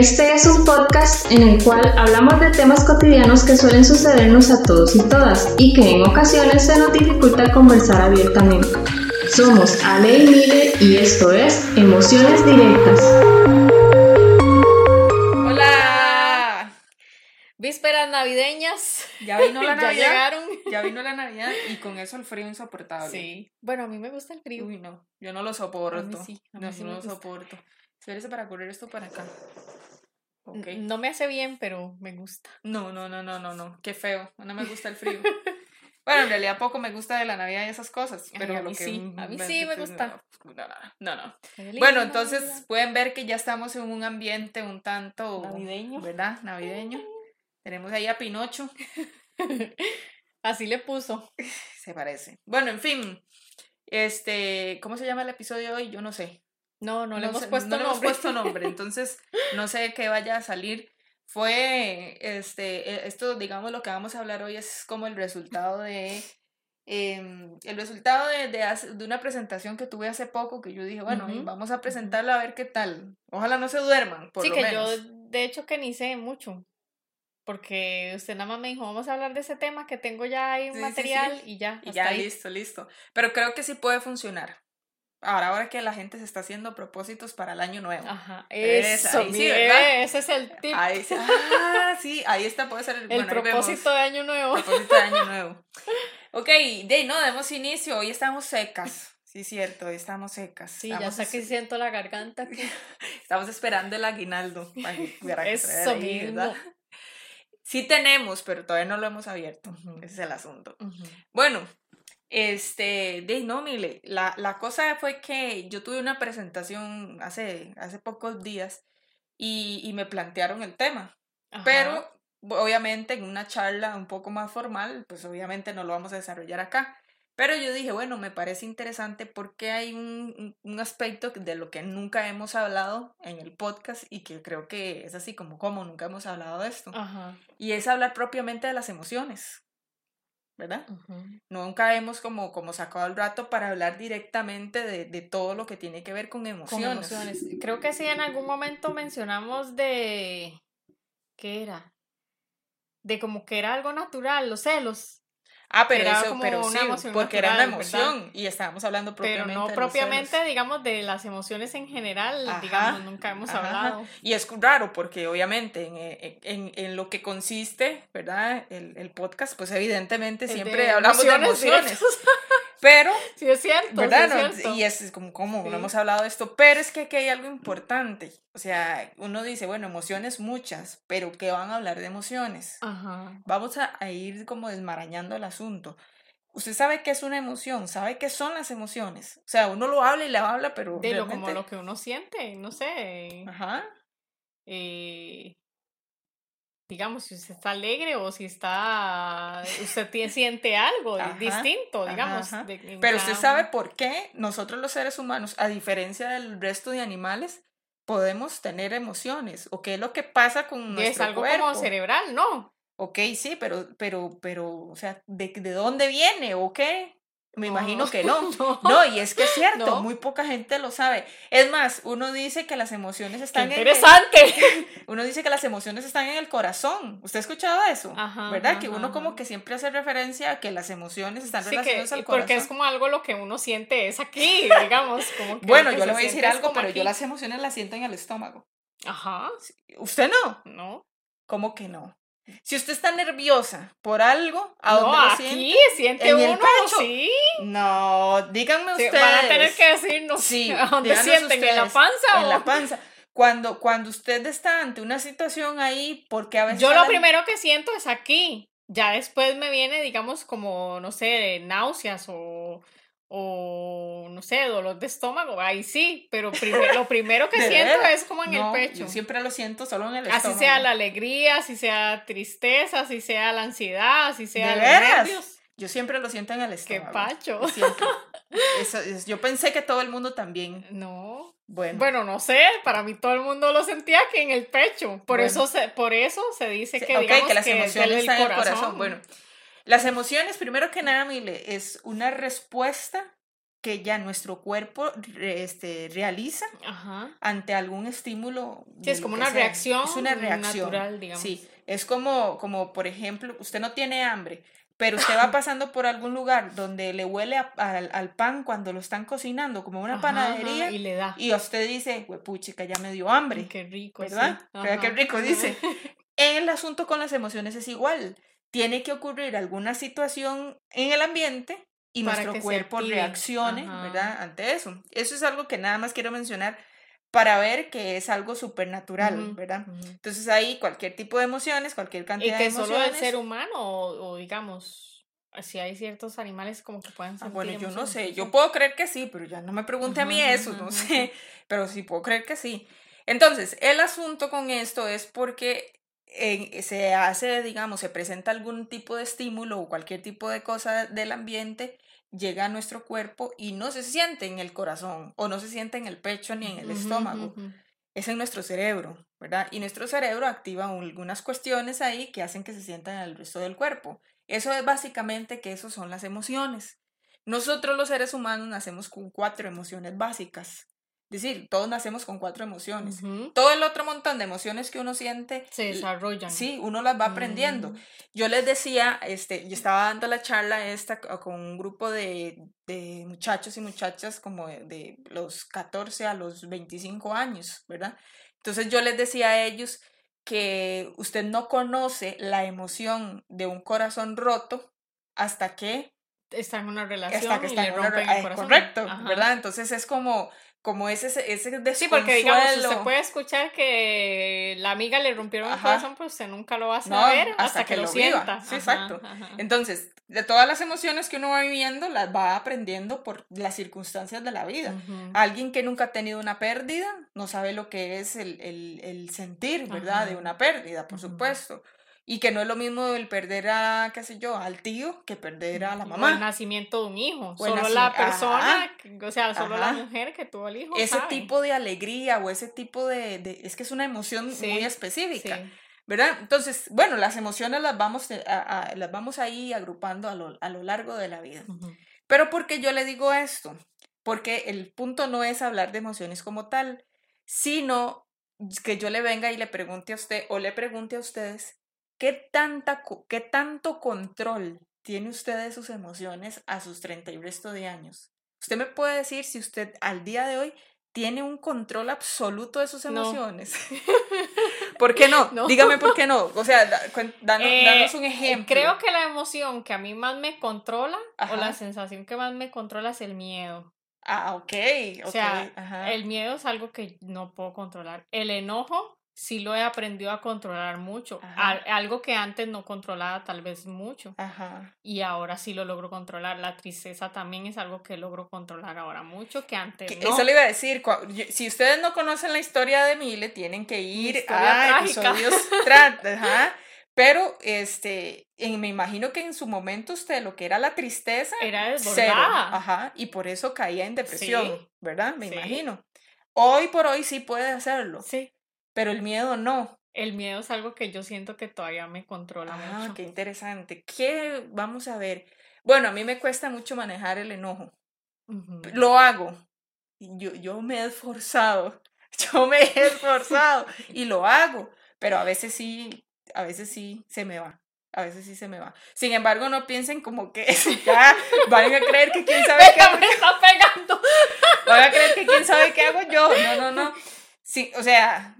Este es un podcast en el cual hablamos de temas cotidianos que suelen sucedernos a todos y todas y que en ocasiones se nos dificulta conversar abiertamente. Somos Ale y Mile y esto es Emociones Directas. Hola. Vísperas navideñas. Ya vino la Ya Navidad. llegaron. Ya vino la Navidad y con eso el frío insoportable. Sí. Bueno, a mí me gusta el frío. Uy, no. Yo no lo soporto. A mí sí, a mí no, sí no lo gusta. soporto. Espérese para correr esto para acá. Ok. N- No me hace bien, pero me gusta. No, no, no, no, no, no. Qué feo. No me gusta el frío. Bueno, en realidad poco me gusta de la Navidad y esas cosas. Ay, Pero a lo mí que sí, a mí sí me gusta. No, no, no, Bueno, entonces pueden ver que ya estamos en un ambiente un tanto Navideño. ¿verdad? Navideño. Tenemos ahí a Pinocho. Así le puso. Se parece. Bueno, en fin. Este, ¿cómo se llama el episodio de hoy? Yo no sé. No, no, le hemos sé, puesto no le hemos nombre. puesto nombre, entonces no sé qué vaya a salir. Fue, este, e- esto, digamos, lo que vamos a hablar hoy es como el resultado de, em, el resultado de, de, de una presentación que tuve hace poco, que yo dije, bueno, Ujú, vamos a presentarla a ver qué tal. Ojalá no se duerman, por sí, lo que menos. yo de hecho que ni sé mucho. Porque usted nada más me dijo, vamos a hablar de ese tema que tengo ya ahí Sí, sí, sí. material y ya. Y ya, ahí. listo, listo. Pero creo que sí puede funcionar. Ahora, ahora que la gente se está haciendo propósitos para el año nuevo. Ajá, Es, eso, ahí sí, mire, ¿verdad? ese es el tip. Ahí sí, ah, sí, ahí está, puede ser el, el bueno, ahí propósito de año nuevo. Propósito de año nuevo. Ok, de no, demos inicio. Hoy estamos secas. Sí, cierto, hoy estamos secas. Sí, ya estamos, hasta que siento la garganta aquí. estamos esperando el aguinaldo. para que- para que se Eso ahí, mismo. ¿verdad? Sí tenemos, pero todavía no lo hemos abierto. Ese es el asunto. Ujú. Bueno, este, de no, mire, la, la cosa fue que yo tuve una presentación hace, hace pocos días y, y me plantearon el tema. Ajá. Pero obviamente en una charla un poco más formal, pues obviamente no lo vamos a desarrollar acá. Pero yo dije, bueno, me parece interesante porque hay un, un- aspecto de lo que nunca hemos hablado en el podcast y que creo que es así como, como nunca hemos hablado de esto. Ajá. Y es hablar propiamente de las emociones, ¿verdad? ujú. Nunca hemos como, como sacado el rato para hablar directamente de, de todo lo que tiene que ver con Con emociones. Creo que sí, en algún momento mencionamos de. ¿Qué era? De como que era algo natural, los celos. Ah, pero Era eso, como pero una sí, emoción porque era una natural, ¿verdad? emoción y estábamos hablando Pero propiamente no de los propiamente, celos. digamos, de las emociones en general, Ajá, digamos, nunca hemos Ajá, hablado. Y es raro porque obviamente en, eh, en, en lo que consiste, ¿verdad? El, el podcast, pues evidentemente de siempre hablamos de emociones. Pero, Sí, es cierto, ¿verdad? sí es No, cierto. y es como. No hemos hablado de esto, pero es que aquí hay algo importante. O sea, uno dice, bueno, emociones muchas, pero ¿qué van a hablar de emociones? Ajá. Vamos a, a ir como desmarañando el asunto. Usted sabe qué es una emoción, sabe qué son las emociones. O sea, uno lo habla y la habla, pero De lo como lo que uno siente, no sé. Ajá. eh, digamos, si usted está alegre o si está, usted siente algo Ajá, distinto, digamos. ajá. de- en Pero usted sabe por qué nosotros los seres humanos, a diferencia del resto de animales, podemos tener emociones. ¿O qué es lo que pasa con nuestro es algo cuerpo? como cerebral, ¿no? Ok, sí, pero, pero, pero, o sea, ¿de, de dónde viene o qué? Me imagino que no. no. No, y es que es cierto, No. muy poca gente lo sabe. Es más, uno dice que las emociones ¡Qué están en el, interesante! uno dice que las emociones están en el corazón. ¿Usted ha escuchado eso? Ajá, ¿Verdad? ajá, que uno como que siempre hace referencia a que las emociones están Sí, que, relacionadas al corazón. porque es como algo lo que uno siente es aquí, digamos. Como que lo Bueno, yo le voy a decir algo, pero aquí. yo las emociones las siento en el estómago. Ajá, ¿Usted no? ¿no? ¿Cómo que no? Si usted está nerviosa por algo, ¿a no, dónde lo aquí siente? siente ¿En el uno, pecho? sí. No, díganme Sí, ustedes. van a tener que decirnos Sí, a dónde sienten, en la panza En o- la panza. Cuando, cuando usted está ante una situación ahí, porque a veces... Yo lo la- primero que siento es aquí. Ya después me viene, digamos, como, no sé, náuseas o, o no sé, dolor de estómago. Ahí sí, pero lo primero que ¿De siento veras? es como en No, el pecho. Yo siempre lo siento solo en el Así estómago. sea la alegría, así sea tristeza, así sea la ansiedad, así sea ¿De los nervios. Yo siempre lo siento en el Qué estómago. pacho. Siempre. Eso es- yo pensé que todo el mundo también. No. Bueno. Bueno, no sé, para mí todo el mundo lo sentía que en el pecho. Por Bueno. eso se, por eso se dice Sí, que, ok, digamos, que las es emociones del están en el corazón. Bueno, las emociones, primero que nada, Mile, es una respuesta que ya nuestro cuerpo este, realiza ante algún estímulo. Sí, es como una reacción. Es una reacción. Natural, digamos. Sí, es como, como, por ejemplo, usted no tiene hambre, pero usted va pasando por algún lugar donde le huele al pan cuando lo están cocinando, como una panadería, y le da. Y usted dice, que ya me dio hambre. qué rico, ¿verdad? Qué rico, dice. El asunto con las emociones es igual. Tiene que ocurrir alguna situación en el ambiente y nuestro cuerpo reaccione, ¿verdad? Ante eso. Eso es algo que nada más quiero mencionar para ver que es algo supernatural, ¿verdad? Entonces ahí cualquier tipo de emociones, cualquier cantidad de emociones. ¿Y que solo el ser humano o, digamos, si hay ciertos animales como que pueden sentir ah, Bueno, yo no sé, yo puedo creer que sí, pero ya no me pregunte a mí eso, no sé, pero sí puedo creer que sí. Entonces, el asunto con esto es porque se hace, digamos, se presenta algún tipo de estímulo o cualquier tipo de cosa del ambiente, llega a nuestro cuerpo y no se siente en el corazón o no se siente en el pecho ni en el estómago. Es en nuestro cerebro, ¿verdad? Y nuestro cerebro activa algunas cuestiones ahí que hacen que se sientan en el resto del cuerpo. Eso es básicamente que eso son las emociones. Nosotros los seres humanos nacemos con cuatro emociones básicas. Decir, todos nacemos con cuatro emociones. Todo el otro montón de emociones que uno siente se desarrollan. Sí, uno las va aprendiendo. Mm. Yo les decía, este, yo estaba dando la charla esta con un grupo de, de muchachos y muchachas como de, los 14 a los 25 años, ¿verdad? Entonces yo les decía a ellos que usted no conoce la emoción de un corazón roto hasta que está en una relación y le rompen el corazón. Correcto, ¿verdad? Entonces es como como ese, ese desconsuelo. Sí, porque digamos, usted puede escuchar que la amiga le rompieron el corazón, pues usted nunca lo va a saber hasta, que, lo, sienta. Sí, exacto. Entonces, de todas las emociones que uno va viviendo, las va aprendiendo por las circunstancias de la vida. Alguien que nunca ha tenido una pérdida no sabe lo que es el, el, el sentir, ¿verdad? De una pérdida, por supuesto. Y que no es lo mismo el perder a, qué sé yo, al tío que perder a la mamá. O el nacimiento de un hijo. solo la persona, o sea, solo la mujer que tuvo el hijo. Ese tipo de alegría o ese tipo de, de es que es una emoción muy específica. ¿Verdad? Entonces, bueno, las emociones las vamos, eh, a, las vamos ahí agrupando a lo, a lo largo de la vida. Pero ¿por qué yo le digo esto? Porque el punto no es hablar de emociones como tal, sino que yo le venga y le pregunte a usted o le pregunte a ustedes ¿Qué, tanta, ¿Qué tanto control tiene usted de sus emociones a sus 30 y resto de años? Usted me puede decir si usted al día de hoy tiene un control absoluto de sus emociones. ¿Por qué no? Dígame por qué no. O sea, danos, eh, un ejemplo. Creo que la emoción que a mí más me controla o la sensación que más me controla es el miedo. Ah, ok. O sea, el miedo es algo que no puedo controlar. El enojo sí lo he aprendido a controlar mucho. algo que antes no controlaba tal vez mucho. Y ahora sí lo logro controlar. La tristeza también es algo que logro controlar ahora mucho que antes no. Eso le iba a decir. Si ustedes no conocen la historia de Mile, tienen que ir a episodios Pero, este, me imagino que en su momento usted lo que era la tristeza era desbordada. Ajá, y por eso caía en depresión, ¿verdad? Me imagino. Hoy por hoy sí puede hacerlo. Sí pero el miedo no. El miedo es algo que yo siento que todavía me controla ah, mucho. qué interesante. ¿Qué vamos a ver? Bueno, a mí me cuesta mucho manejar el enojo. Lo hago. Yo, yo me he esforzado. Yo me he esforzado y lo hago. Pero a veces sí, a veces sí se me va. A veces sí se me va. Sin embargo, no piensen como que ya van a creer que quién sabe qué hago. Me está pegando. Van a creer que quién sabe qué hago yo. No, no, no. Sí, o sea,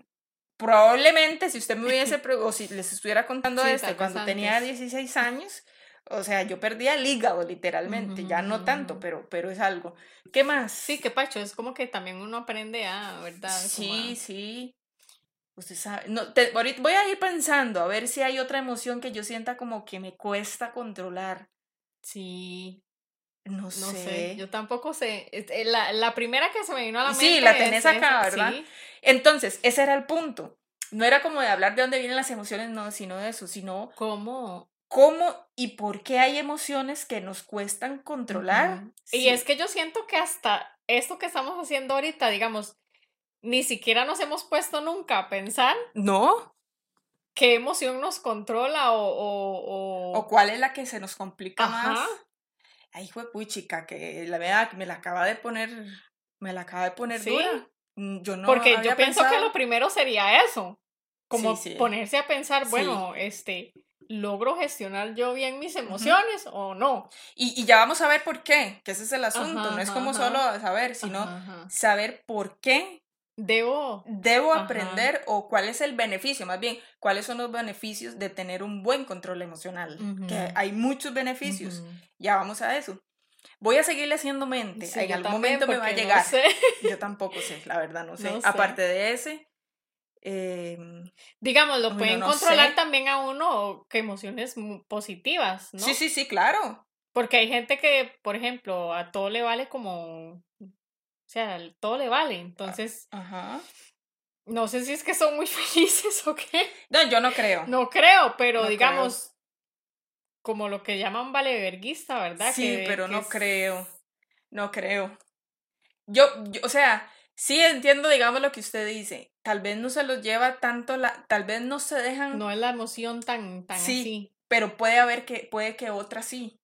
probablemente si usted me hubiese, o si les estuviera contando esto cuando tenía 16 años, o sea, yo perdía el hígado literalmente, ya no tanto, pero, pero es algo. ¿Qué más? Sí, qué pacho, es como que también uno aprende a, ¿verdad? Sí, sí. Usted sabe, no, ahorita voy a ir pensando a ver si hay otra emoción que yo sienta como que me cuesta controlar. Sí. No, no sé. Yo tampoco sé. Eh, la, la, primera que se me vino a la mente. Sí, la tenés acá, ¿verdad? Sí. Entonces, ese era el punto. No era como de hablar de dónde vienen las emociones, no, sino de eso, sino cómo cómo y por qué hay emociones que nos cuestan controlar. Y es que yo siento que hasta esto que estamos haciendo ahorita, digamos, ni siquiera nos hemos puesto nunca a pensar. No. ¿Qué emoción nos controla o... O, o... cuál es la que se nos complica más? Ay, fue chica, que la verdad me la acaba de poner, me la acaba de poner dura. Mm, yo no Porque yo pienso que lo primero sería eso, como ponerse a pensar, bueno, este, ¿logro gestionar yo bien mis emociones o no? Y, ya vamos a ver por qué, que ese es el asunto, no es como solo saber, sino saber por qué debo, debo aprender o cuál es el beneficio, más bien, cuáles son los beneficios de tener un buen control emocional, que hay muchos beneficios, ya vamos a eso. Voy a seguirle haciendo mente, en algún momento me va a llegar. Yo tampoco sé, la verdad no sé. Aparte de ese, em, digamos, lo pueden controlar también a uno que emociones positivas, ¿no? Sí, sí, sí, claro. Porque hay gente que, por ejemplo, a todo le vale como o sea, todo le vale. Ah, entonces, Ajá. no sé si es que son muy felices o qué. No, yo no creo. No creo, pero digamos, como lo que llaman valeverguista, ¿verdad? Sí, pero no creo. No creo. Yo, o sea, sí entiendo, digamos, lo que usted dice. Tal vez no se los lleva tanto la, tal vez no se dejan. No es la emoción tan, tan sí, así. Pero puede haber que, puede que otra sí.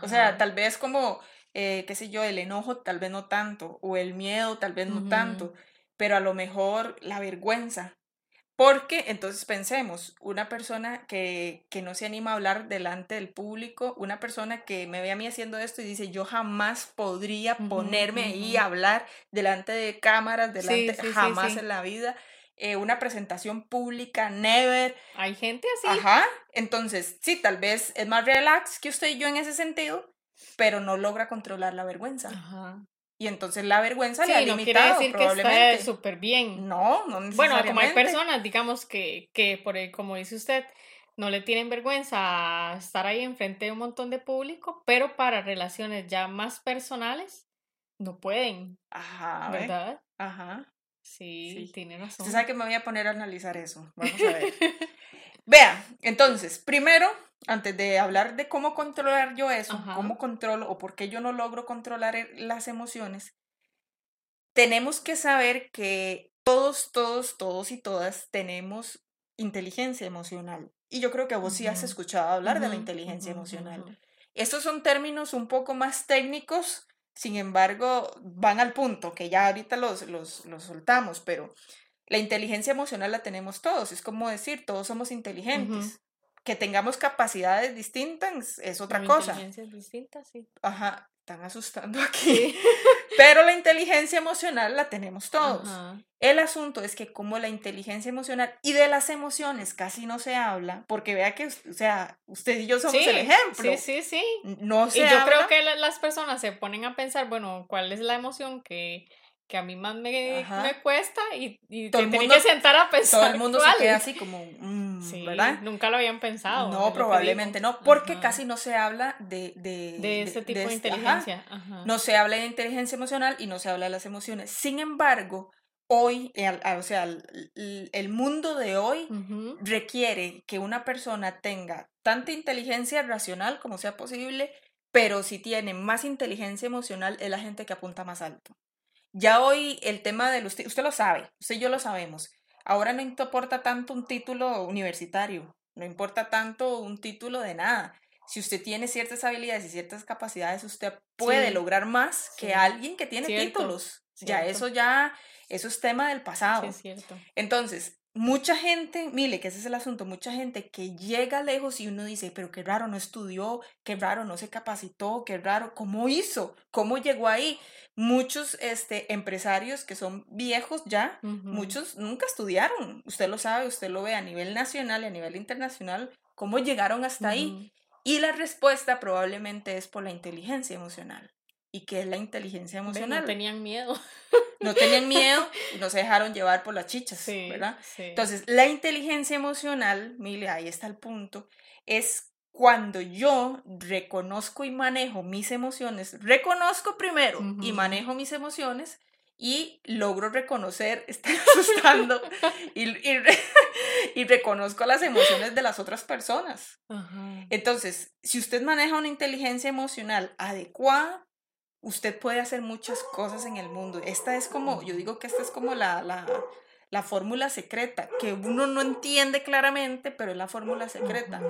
O sea, tal vez como eh, qué sé yo, el enojo tal vez no tanto, o el miedo tal vez no tanto, pero a lo mejor la vergüenza. Porque entonces pensemos, una persona que, que no se anima a hablar delante del público, una persona que me ve a mí haciendo esto y dice, yo jamás podría ponerme ahí a hablar delante de cámaras, delante, jamás en la vida. Eh, una presentación pública, never. Hay gente así. Ajá. Entonces, sí, tal vez es más relax que usted y yo en ese sentido, pero no logra controlar la vergüenza. Ajá. Y entonces la vergüenza le ha limitado, no quiere decir probablemente. que esté súper bien. No, no necesariamente. Bueno, como hay personas, digamos, que, que por como dice usted, no le tienen vergüenza a estar ahí enfrente de un montón de público, pero para relaciones ya más personales, no pueden. Ajá. ¿Verdad? Ajá. Sí, sí. tiene razón. Usted sabe que me voy a poner a analizar eso. Vamos a ver. Vea, entonces, primero, antes de hablar de cómo controlar yo eso, cómo controlo o por qué yo no logro controlar las emociones, tenemos que saber que todos, todos, todos y todas tenemos inteligencia emocional. Y yo creo que vos sí has escuchado hablar de la inteligencia emocional. Estos son términos un poco más técnicos, sin embargo, van al punto, que ya ahorita los, los, los soltamos, pero la inteligencia emocional la tenemos todos. Es como decir, todos somos inteligentes que tengamos capacidades distintas es otra cosa. Inteligencias distintas, sí. Ajá, están asustando aquí. Pero la inteligencia emocional la tenemos todos. El asunto es que como la inteligencia emocional y de las emociones casi no se habla, porque vea que, o sea, usted y yo somos el ejemplo. Sí, sí, sí. No se y yo creo que las personas se ponen a pensar, bueno, ¿cuál es la emoción que que a mí más me, me cuesta y, y todo que que sentar a pensar. Todo el mundo se queda así como, mm, sí, ¿verdad? Nunca lo habían pensado. No, probablemente no, porque casi no se habla de... De, de ese tipo de, inteligencia. No se habla de inteligencia emocional y no se habla de las emociones. Sin embargo, hoy, o sea, el, mundo de hoy requiere que una persona tenga tanta inteligencia racional como sea posible, pero si tiene más inteligencia emocional es la gente que apunta más alto. Ya hoy el tema del usted, usted lo sabe, usted y yo lo sabemos. Ahora no importa tanto un título universitario, no importa tanto un título de nada. Si usted tiene ciertas habilidades y ciertas capacidades, usted puede lograr más que alguien que tiene títulos. Ya eso ya, eso es tema del pasado. es cierto. Entonces, mucha gente, mire, que ese es el asunto, mucha gente que llega lejos y uno dice, pero qué raro, no estudió, qué raro, no se capacitó, qué raro, ¿cómo hizo? ¿Cómo llegó ahí? Muchos este, empresarios que son viejos ya, muchos nunca estudiaron, usted lo sabe, usted lo ve a nivel nacional y a nivel internacional, ¿cómo llegaron hasta ahí? Y la respuesta probablemente es por la inteligencia emocional. ¿Y qué es la inteligencia emocional? No tenían miedo. No tenían miedo y no se dejaron llevar por las chichas, ¿verdad? Entonces, la inteligencia emocional, mire, ahí está el punto, es cuando yo reconozco y manejo mis emociones, reconozco primero y manejo mis emociones y logro reconocer, estoy asustando, y, y, reconozco las emociones de las otras personas. Entonces, si usted maneja una inteligencia emocional adecuada, usted puede hacer muchas cosas en el mundo. Esta es como, yo digo que esta es como la, la, la fórmula secreta, que uno no entiende claramente, pero es la fórmula secreta.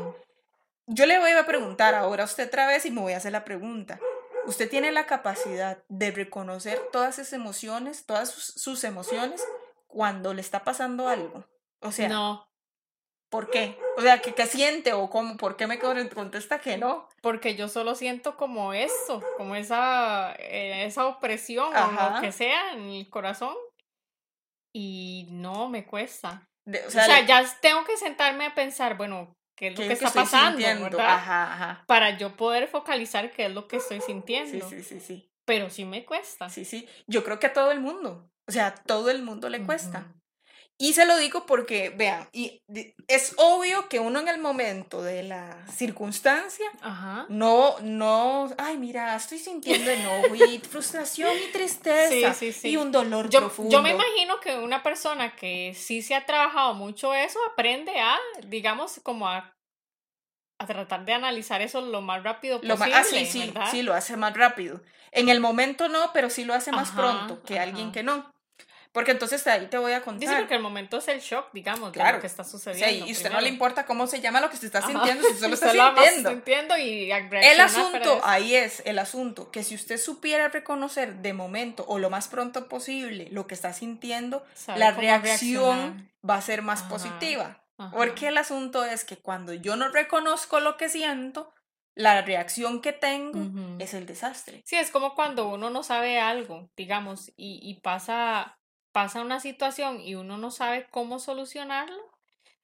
Yo le voy a preguntar ahora a usted otra vez y me voy a hacer la pregunta. usted tiene la capacidad de reconocer todas esas emociones, todas sus, emociones cuando le está pasando algo. O sea, no. ¿Por qué? O sea, ¿qué, siente o cómo? ¿Por qué me contesta que no? Porque yo solo siento como eso, como esa, eh, esa opresión o lo que sea en el corazón. Y no, me cuesta. o, sea, ya tengo que sentarme a pensar, bueno, qué es lo que, está pasando, ¿verdad? Para yo poder focalizar qué es lo que estoy sintiendo. Sí, sí, sí, sí. Pero sí me cuesta. Sí, sí. Yo creo que a todo el mundo. O sea, a todo el mundo le cuesta. Y se lo digo porque, vean, y es obvio que uno en el momento de la circunstancia, no, no, ay, mira, estoy sintiendo enojo y frustración y tristeza y un dolor yo, profundo. Yo me imagino que una persona que sí se ha trabajado mucho eso aprende a, digamos, como a, a tratar de analizar eso lo más rápido posible. Lo ah, sí, sí, sí, lo hace más rápido. En el momento no, pero sí lo hace más pronto que alguien que no. Porque entonces ahí te voy a contar. Dice que el momento es el shock, digamos, de lo que está sucediendo. Sí, y usted no le importa cómo se llama lo que se está sintiendo, si usted lo está sintiendo. sintiendo y el asunto, ahí es el asunto, que si usted supiera reconocer de momento o lo más pronto posible lo que está sintiendo, la reacción va a ser más positiva. Porque el asunto es que cuando yo no reconozco lo que siento, la reacción que tengo es el desastre. Sí, es como cuando uno no sabe algo, digamos, y, y pasa pasa una situación y uno no sabe cómo solucionarlo.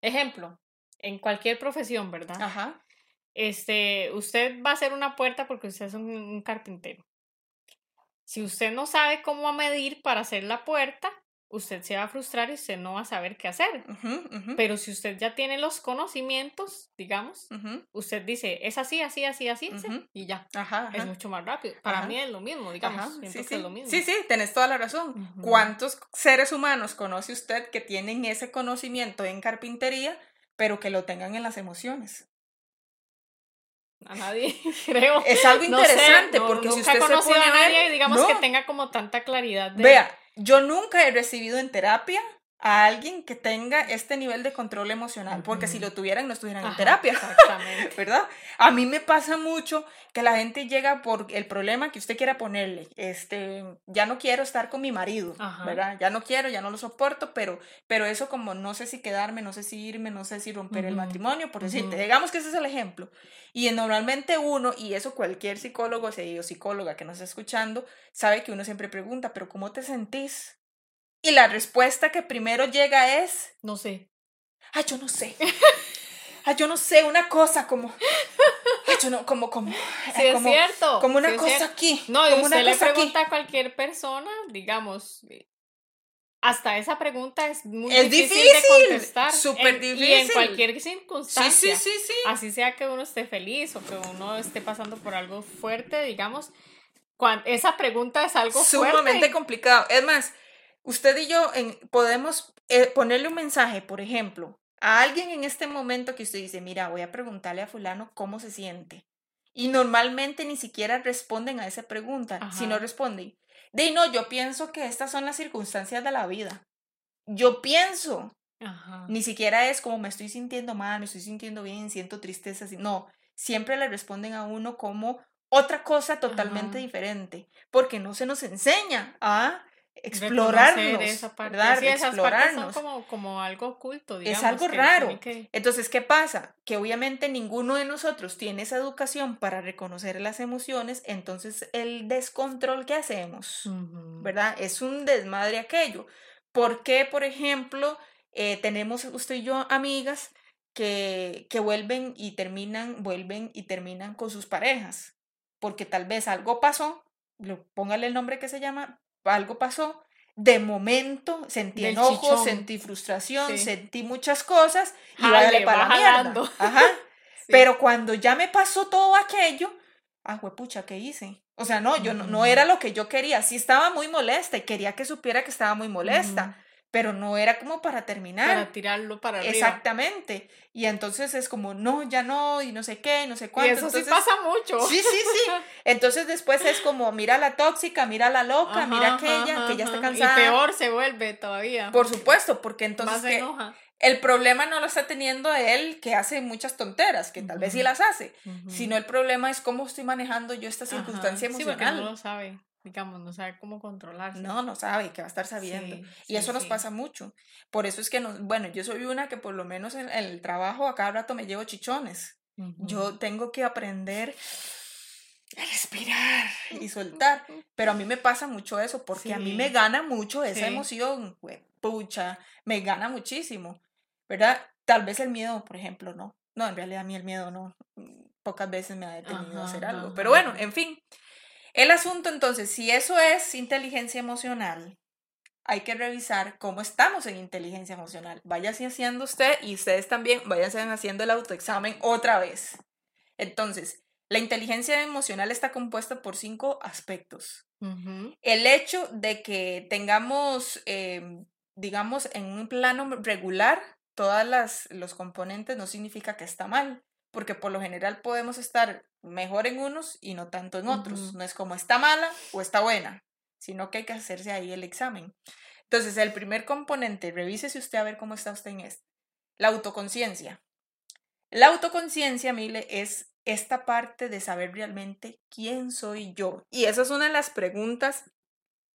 Ejemplo, en cualquier profesión, ¿verdad? Ajá. Este, usted va a hacer una puerta porque usted es un carpintero. Si usted no sabe cómo medir para hacer la puerta, usted se va a frustrar y usted no va a saber qué hacer. Pero si usted ya tiene los conocimientos, digamos, usted dice, es así, así, así, así, y ya. Es mucho más rápido. Para mí es lo mismo, digamos. Sí, sí. es lo mismo. Sí, sí, tenés toda la razón. ¿Cuántos seres humanos conoce usted que tienen ese conocimiento en carpintería, pero que lo tengan en las emociones? A nadie, creo. Es algo interesante porque si usted se pone a, nadie, digamos, que tenga como tanta claridad. De... Vea, yo nunca he recibido en terapia a alguien que tenga este nivel de control emocional, porque si lo tuvieran no estuvieran en terapia, exactamente. ¿verdad? A mí me pasa mucho que la gente llega por el problema que usted quiera ponerle, este, ya no quiero estar con mi marido, ¿verdad? Ya no quiero, ya no lo soporto, pero, pero eso como no sé si quedarme, no sé si irme, no sé si romper el matrimonio, por decirte, digamos que ese es el ejemplo. Y normalmente uno, y eso cualquier psicólogo o psicóloga que nos está escuchando, sabe que uno siempre pregunta, pero ¿cómo te sentís? Y la respuesta que primero llega es... No sé. Ay, yo no sé. Ay, yo no sé, una cosa como... Ay, yo no, como, como... Sí, es cierto. Como una cosa aquí. No, y usted le pregunta a cualquier persona, digamos, hasta esa pregunta es muy difícil, de contestar. Súper difícil. Y en cualquier circunstancia. Sí, sí, sí, sí. Así sea que uno esté feliz o que uno esté pasando por algo fuerte, digamos. esa pregunta es algo sumamente complicado. Es más, usted y yo podemos eh, ponerle un mensaje, por ejemplo, a alguien en este momento que usted dice, mira, voy a preguntarle a fulano cómo se siente. Y normalmente ni siquiera responden a esa pregunta. Si no responden, de no, yo pienso que estas son las circunstancias de la vida. Yo pienso. Ni siquiera es como me estoy sintiendo mal, me estoy sintiendo bien, siento tristeza. No, siempre le responden a uno como otra cosa totalmente diferente, porque no se nos enseña a explorarnos, esa parte. ¿verdad? explorarnos. Son como, como algo oculto, digamos. Es algo raro. Entonces, ¿qué pasa? Que obviamente ninguno de nosotros tiene esa educación para reconocer las emociones, entonces el descontrol que hacemos, ¿verdad? Es un desmadre aquello. ¿Por qué, por ejemplo, eh, tenemos usted y yo amigas que, que vuelven y terminan, vuelven y terminan con sus parejas? Porque tal vez algo pasó, póngale el nombre que se llama, algo pasó, de momento sentí enojo, sentí frustración, sentí muchas cosas y vale, para la mierda. Ajá. Pero cuando ya me pasó todo aquello, ah, pucha, ¿qué hice? O sea, no, yo no, no, era lo que yo quería. Sí estaba muy molesta y quería que supiera que estaba muy molesta pero no era como para terminar. Para tirarlo para arriba. Exactamente. Y entonces es como, no, ya no, y no sé qué, no sé cuánto. Y eso sí pasa mucho. Sí, sí, sí. Entonces después es como, mira la tóxica, mira la loca, mira aquella, que ya está cansada. Y peor se vuelve todavía. Por supuesto, porque entonces... Más enoja. el problema no lo está teniendo él que hace muchas tonteras, que tal vez sí las hace, sino el problema es cómo estoy manejando yo esta circunstancia emocional. Sí, no lo sabe, digamos, no sabe cómo controlarse. No, no sabe, que va a estar sabiendo. y eso nos pasa mucho. Por eso es que, nos, bueno, yo soy una que por lo menos en, el trabajo a cada rato me llevo chichones. Yo tengo que aprender a respirar y soltar. Pero a mí me pasa mucho eso, porque a mí me gana mucho esa emoción, pucha, me gana muchísimo. ¿verdad? Tal vez el miedo, por ejemplo, no. No, en realidad a mí el miedo no. Pocas veces me ha detenido a hacer algo. Pero bueno, en fin. El asunto entonces, si eso es inteligencia emocional, hay que revisar cómo estamos en inteligencia emocional. Váyase haciendo usted y ustedes también váyanse haciendo el autoexamen otra vez. Entonces, la inteligencia emocional está compuesta por cinco aspectos. El hecho de que tengamos, em, digamos, en un plano regular todas las los componentes no significa que está mal, porque por lo general podemos estar mejor en unos y no tanto en otros. No es como está mala o está buena, sino que hay que hacerse ahí el examen. Entonces, el primer componente, revísese usted a ver cómo está usted en este. La autoconciencia. La autoconciencia, Mile, es esta parte de saber realmente quién soy yo. Y esa es una de las preguntas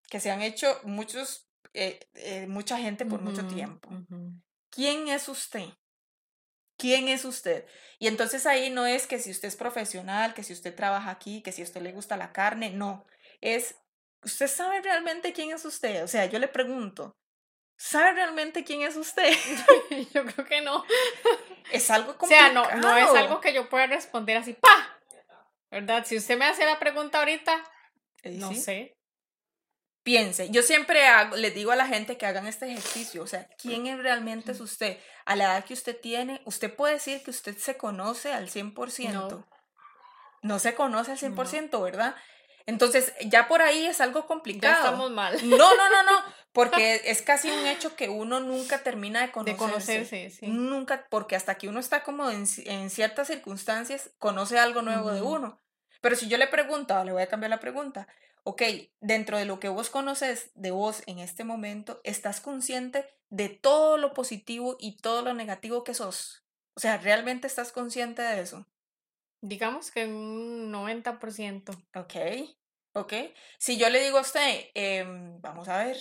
que se han hecho muchos, eh, eh, mucha gente por mucho tiempo. ¿quién es usted? ¿Quién es usted? Y entonces ahí no es que si usted es profesional, que si usted trabaja aquí, que si a usted le gusta la carne, no. Es, ¿usted sabe realmente quién es usted? O sea, yo le pregunto, ¿sabe realmente quién es usted? yo creo que no. Es algo complicado. O sea, no, no es algo que yo pueda responder así, ¡pa! ¿Verdad? Si usted me hace la pregunta ahorita, no sé piense. Yo siempre les digo a la gente que hagan este ejercicio, o sea, ¿quién es realmente es usted? A la edad que usted tiene, usted puede decir que usted se conoce al 100%. No, no se conoce al 100%, ¿verdad? Entonces, ya por ahí es algo complicado. Ya estamos mal. No, no, no, no, porque es casi un hecho que uno nunca termina de conocerse. De conocerse, sí. Nunca, porque hasta que uno está como en, ciertas circunstancias, conoce algo nuevo de uno. Pero si yo le pregunto, le voy a cambiar la pregunta, ok, dentro de lo que vos conoces de vos en este momento, ¿estás consciente de todo lo positivo y todo lo negativo que sos? O sea, ¿realmente estás consciente de eso? Digamos que un 90%. Ok, ok. Si yo le digo a usted, em, vamos a ver,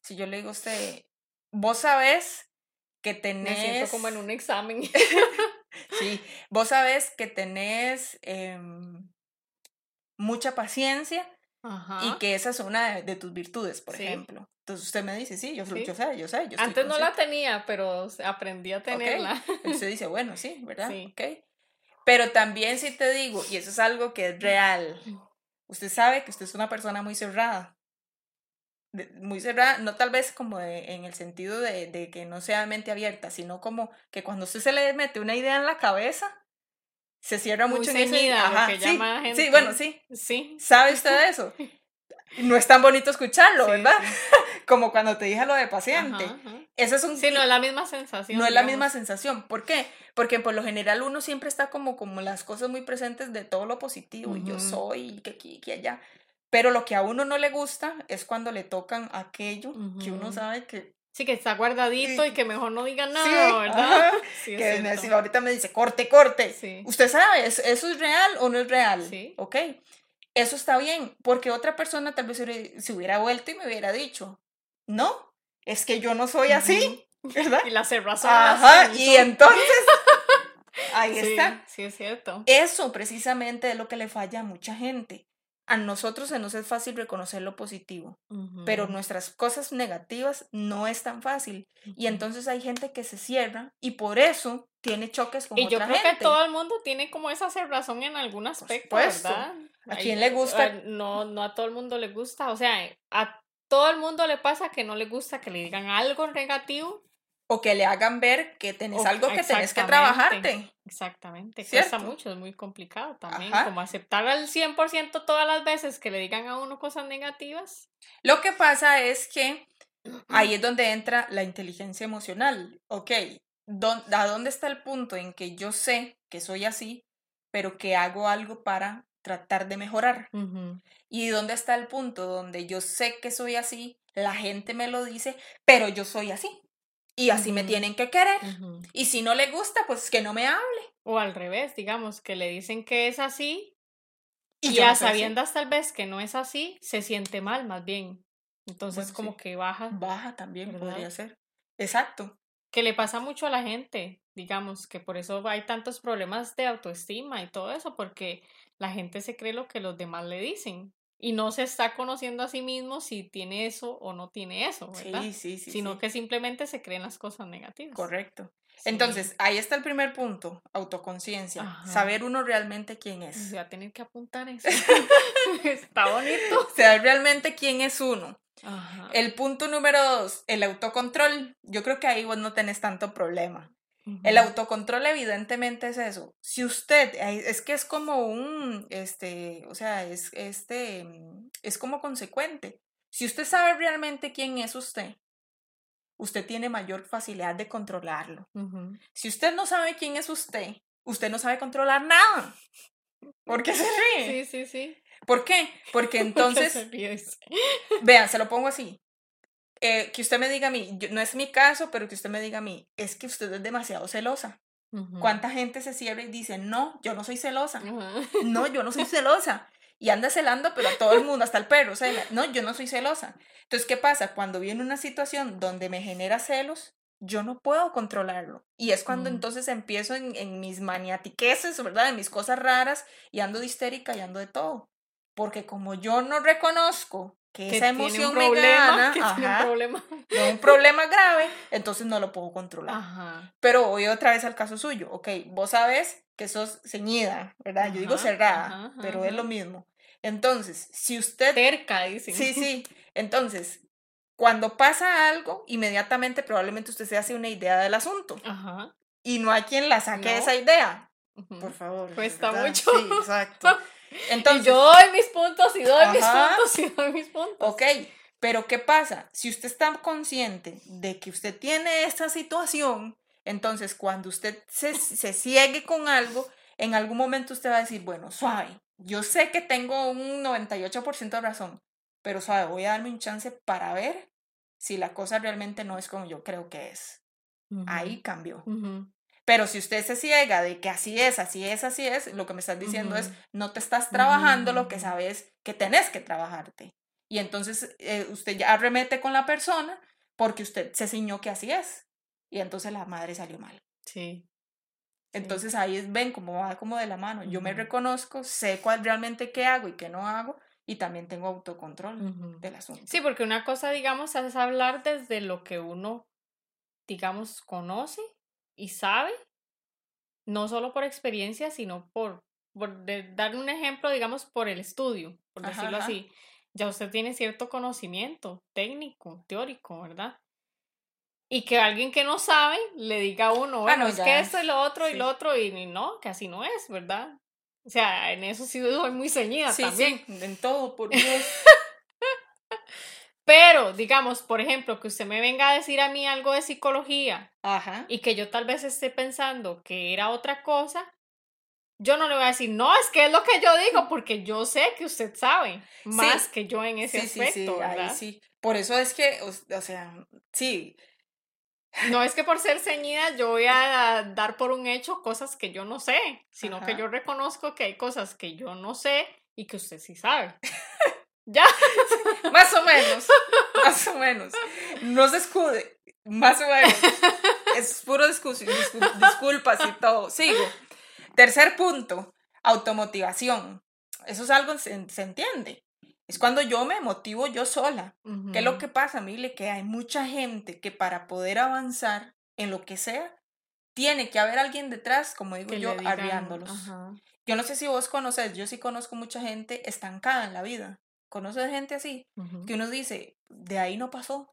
si yo le digo a usted, vos sabés que tenés... Me siento como en un examen. sí, vos sabés que tenés em, mucha paciencia y que esa es una de, tus virtudes, por ejemplo. Entonces usted me dice, sí, yo, yo sé, yo sé. Yo Antes no la tenía, pero aprendí a tenerla. Usted dice, bueno, sí, ¿verdad? Sí. Okay. Pero también si te digo, y eso es algo que es real, usted sabe que usted es una persona muy cerrada. muy cerrada, no tal vez como en el sentido de, de, que no sea mente abierta, sino como que cuando usted se le mete una idea en la cabeza, se cierra mucho en ese... Ajá, sí, gente. sí, bueno, sí. Sí. ¿Sabe usted eso? No es tan bonito escucharlo, ¿verdad? Como cuando te dije lo de paciente. Eso es un... Sí, no es la misma sensación. No es la misma sensación. ¿Por qué? Porque por lo general uno siempre está como, como las cosas muy presentes de todo lo positivo. Y yo soy, y que aquí, que allá. Pero lo que a uno no le gusta es cuando le tocan aquello que uno sabe que Sí, que está guardadito y que mejor no diga nada, ¿verdad? Sí, que ahorita me dice, corte, corte. Usted sabe, ¿eso es real o no es real? Sí. Ok. Eso está bien, porque otra persona tal vez se hubiera vuelto y me hubiera dicho, no, es que yo no soy así, ¿verdad? Y la cerrazón. Ajá, y entonces, ahí está. Sí, es cierto. Eso precisamente es lo que le falla a mucha gente a nosotros se nos es fácil reconocer lo positivo, pero nuestras cosas negativas no es tan fácil. Y entonces hay gente que se cierra y por eso tiene choques con y otra gente. Y yo creo que todo el mundo tiene como esa razón en algún aspecto, ¿verdad? ¿A quién le gusta? No, no a todo el mundo le gusta, o sea, a todo el mundo le pasa que no le gusta que le digan algo negativo o que le hagan ver que tenés algo que tenés que trabajarte. Exactamente, cuesta mucho, es muy complicado también, como aceptar al 100% todas las veces que le digan a uno cosas negativas. Lo que pasa es que ahí es donde entra la inteligencia emocional, ok, ¿a dónde está el punto en que yo sé que soy así, pero que hago algo para tratar de mejorar? ¿Y dónde está el punto donde yo sé que soy así, la gente me lo dice, pero yo soy así? Y así me tienen que querer. Y si no le gusta, pues que no me hable. O al revés, digamos, que le dicen que es así y, ya sabiendas tal vez que no es así, se siente mal más bien. Entonces como que baja. Baja también, podría ser. Exacto. Que le pasa mucho a la gente, digamos, que por eso hay tantos problemas de autoestima y todo eso, porque la gente se cree lo que los demás le dicen y no se está conociendo a sí mismo si tiene eso o no tiene eso, ¿verdad? Sí, sí, sí. Sino que simplemente se creen las cosas negativas. Correcto. Entonces, ahí está el primer punto, autoconciencia, saber uno realmente quién es. Voy a tener que apuntar eso. está bonito. Saber realmente quién es uno. El punto número dos, el autocontrol. Yo creo que ahí vos no tenés tanto problema. El autocontrol evidentemente es eso. Si usted, es que es como un, este, o sea, es, este, es como consecuente. Si usted sabe realmente quién es usted, usted tiene mayor facilidad de controlarlo. Si usted no sabe quién es usted, usted no sabe controlar nada. ¿Por qué se ríe? Sí, sí, sí. ¿Por qué? Porque entonces, vean, se lo pongo así. Eh, que usted me diga a mí, no es mi caso, pero que usted me diga a mí, es que usted es demasiado celosa. ¿Cuánta gente se cierra y dice, no, yo no soy celosa? No, yo no soy celosa. Y anda celando, pero a todo el mundo, hasta el perro, o sea, no, yo no soy celosa. Entonces, ¿qué pasa? Cuando viene una situación donde me genera celos, yo no puedo controlarlo. Y es cuando entonces empiezo en, en, mis maniatiqueses, ¿verdad? En mis cosas raras y ando de histérica y ando de todo. Porque como yo no reconozco que, esa emoción me gana, un problema. un problema grave, entonces no lo puedo controlar. Pero voy otra vez al caso suyo, ok, vos sabes que sos ceñida, ¿verdad? Yo digo cerrada, pero es lo mismo. Entonces, si usted... Cerca, dicen. Sí, sí. Entonces, cuando pasa algo, inmediatamente probablemente usted se hace una idea del asunto. Ajá. Y no hay quien la saque esa idea. Por favor. Cuesta mucho. Sí, exacto. Entonces, y yo doy mis puntos y doy mis puntos y doy mis puntos. Ok, pero ¿qué pasa? Si usted está consciente de que usted tiene esta situación, entonces cuando usted se, se ciegue con algo, en algún momento usted va a decir, bueno, suave, yo sé que tengo un 98% de razón, pero suave, voy a darme un chance para ver si la cosa realmente no es como yo creo que es. Ahí cambió. Pero si usted se ciega de que así es, así es, así es, lo que me estás diciendo es, no te estás trabajando lo que sabes que tenés que trabajarte. Y entonces eh, usted ya arremete con la persona porque usted se ciñó que así es. Y entonces la madre salió mal. Sí. Entonces ahí ven cómo va como de la mano. Yo me reconozco, sé cuál realmente qué hago y qué no hago y también tengo autocontrol del asunto. Sí, porque una cosa, digamos, es hablar desde lo que uno, digamos, conoce y sabe, no solo por experiencia, sino por, por dar un ejemplo, digamos, por el estudio, por decirlo así. Ya usted tiene cierto conocimiento técnico, teórico, ¿verdad? Y que alguien que no sabe le diga a uno, bueno, es que esto y lo otro y lo otro, y no, que así no es, ¿verdad? O sea, en eso sí soy muy ceñida también. en todo, por Dios. Pero, digamos, por ejemplo, que usted me venga a decir a mí algo de psicología y que yo tal vez esté pensando que era otra cosa, yo no le voy a decir, no, es que es lo que yo digo, porque yo sé que usted sabe más que yo en ese aspecto, ¿verdad? sí. Por eso es que, o, sea, sí. No es que por ser ceñida yo voy a dar por un hecho cosas que yo no sé, sino que yo reconozco que hay cosas que yo no sé y que usted sí sabe. ¿Ya? más o menos, más o menos. No se escude, más o menos. Es puro discusión, disculpas y todo. Sigo. Tercer punto, automotivación. Eso es algo, se, se entiende. Es cuando yo me motivo yo sola. ¿Qué es lo que pasa, Mile? Que hay mucha gente que para poder avanzar en lo que sea, tiene que haber alguien detrás, como digo yo, arriándolos. Yo no sé si vos conoces, yo sí conozco mucha gente estancada en la vida. ¿Conoces gente así? Que uno dice, de ahí no pasó.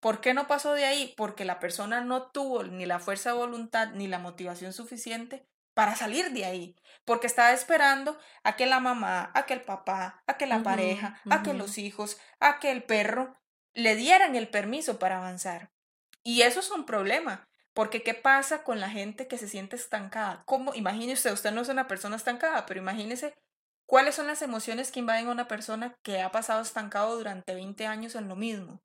¿Por qué no pasó de ahí? Porque la persona no tuvo ni la fuerza de voluntad ni la motivación suficiente para salir de ahí. Porque estaba esperando a que la mamá, a que el papá, a que la pareja, a que los hijos, a que el perro le dieran el permiso para avanzar. Y eso es un problema. Porque ¿qué pasa con la gente que se siente estancada? ¿Cómo? Imagínese, usted no es una persona estancada, pero imagínese ¿Cuáles son las emociones que invaden a una persona que ha pasado estancado durante 20 años en lo mismo?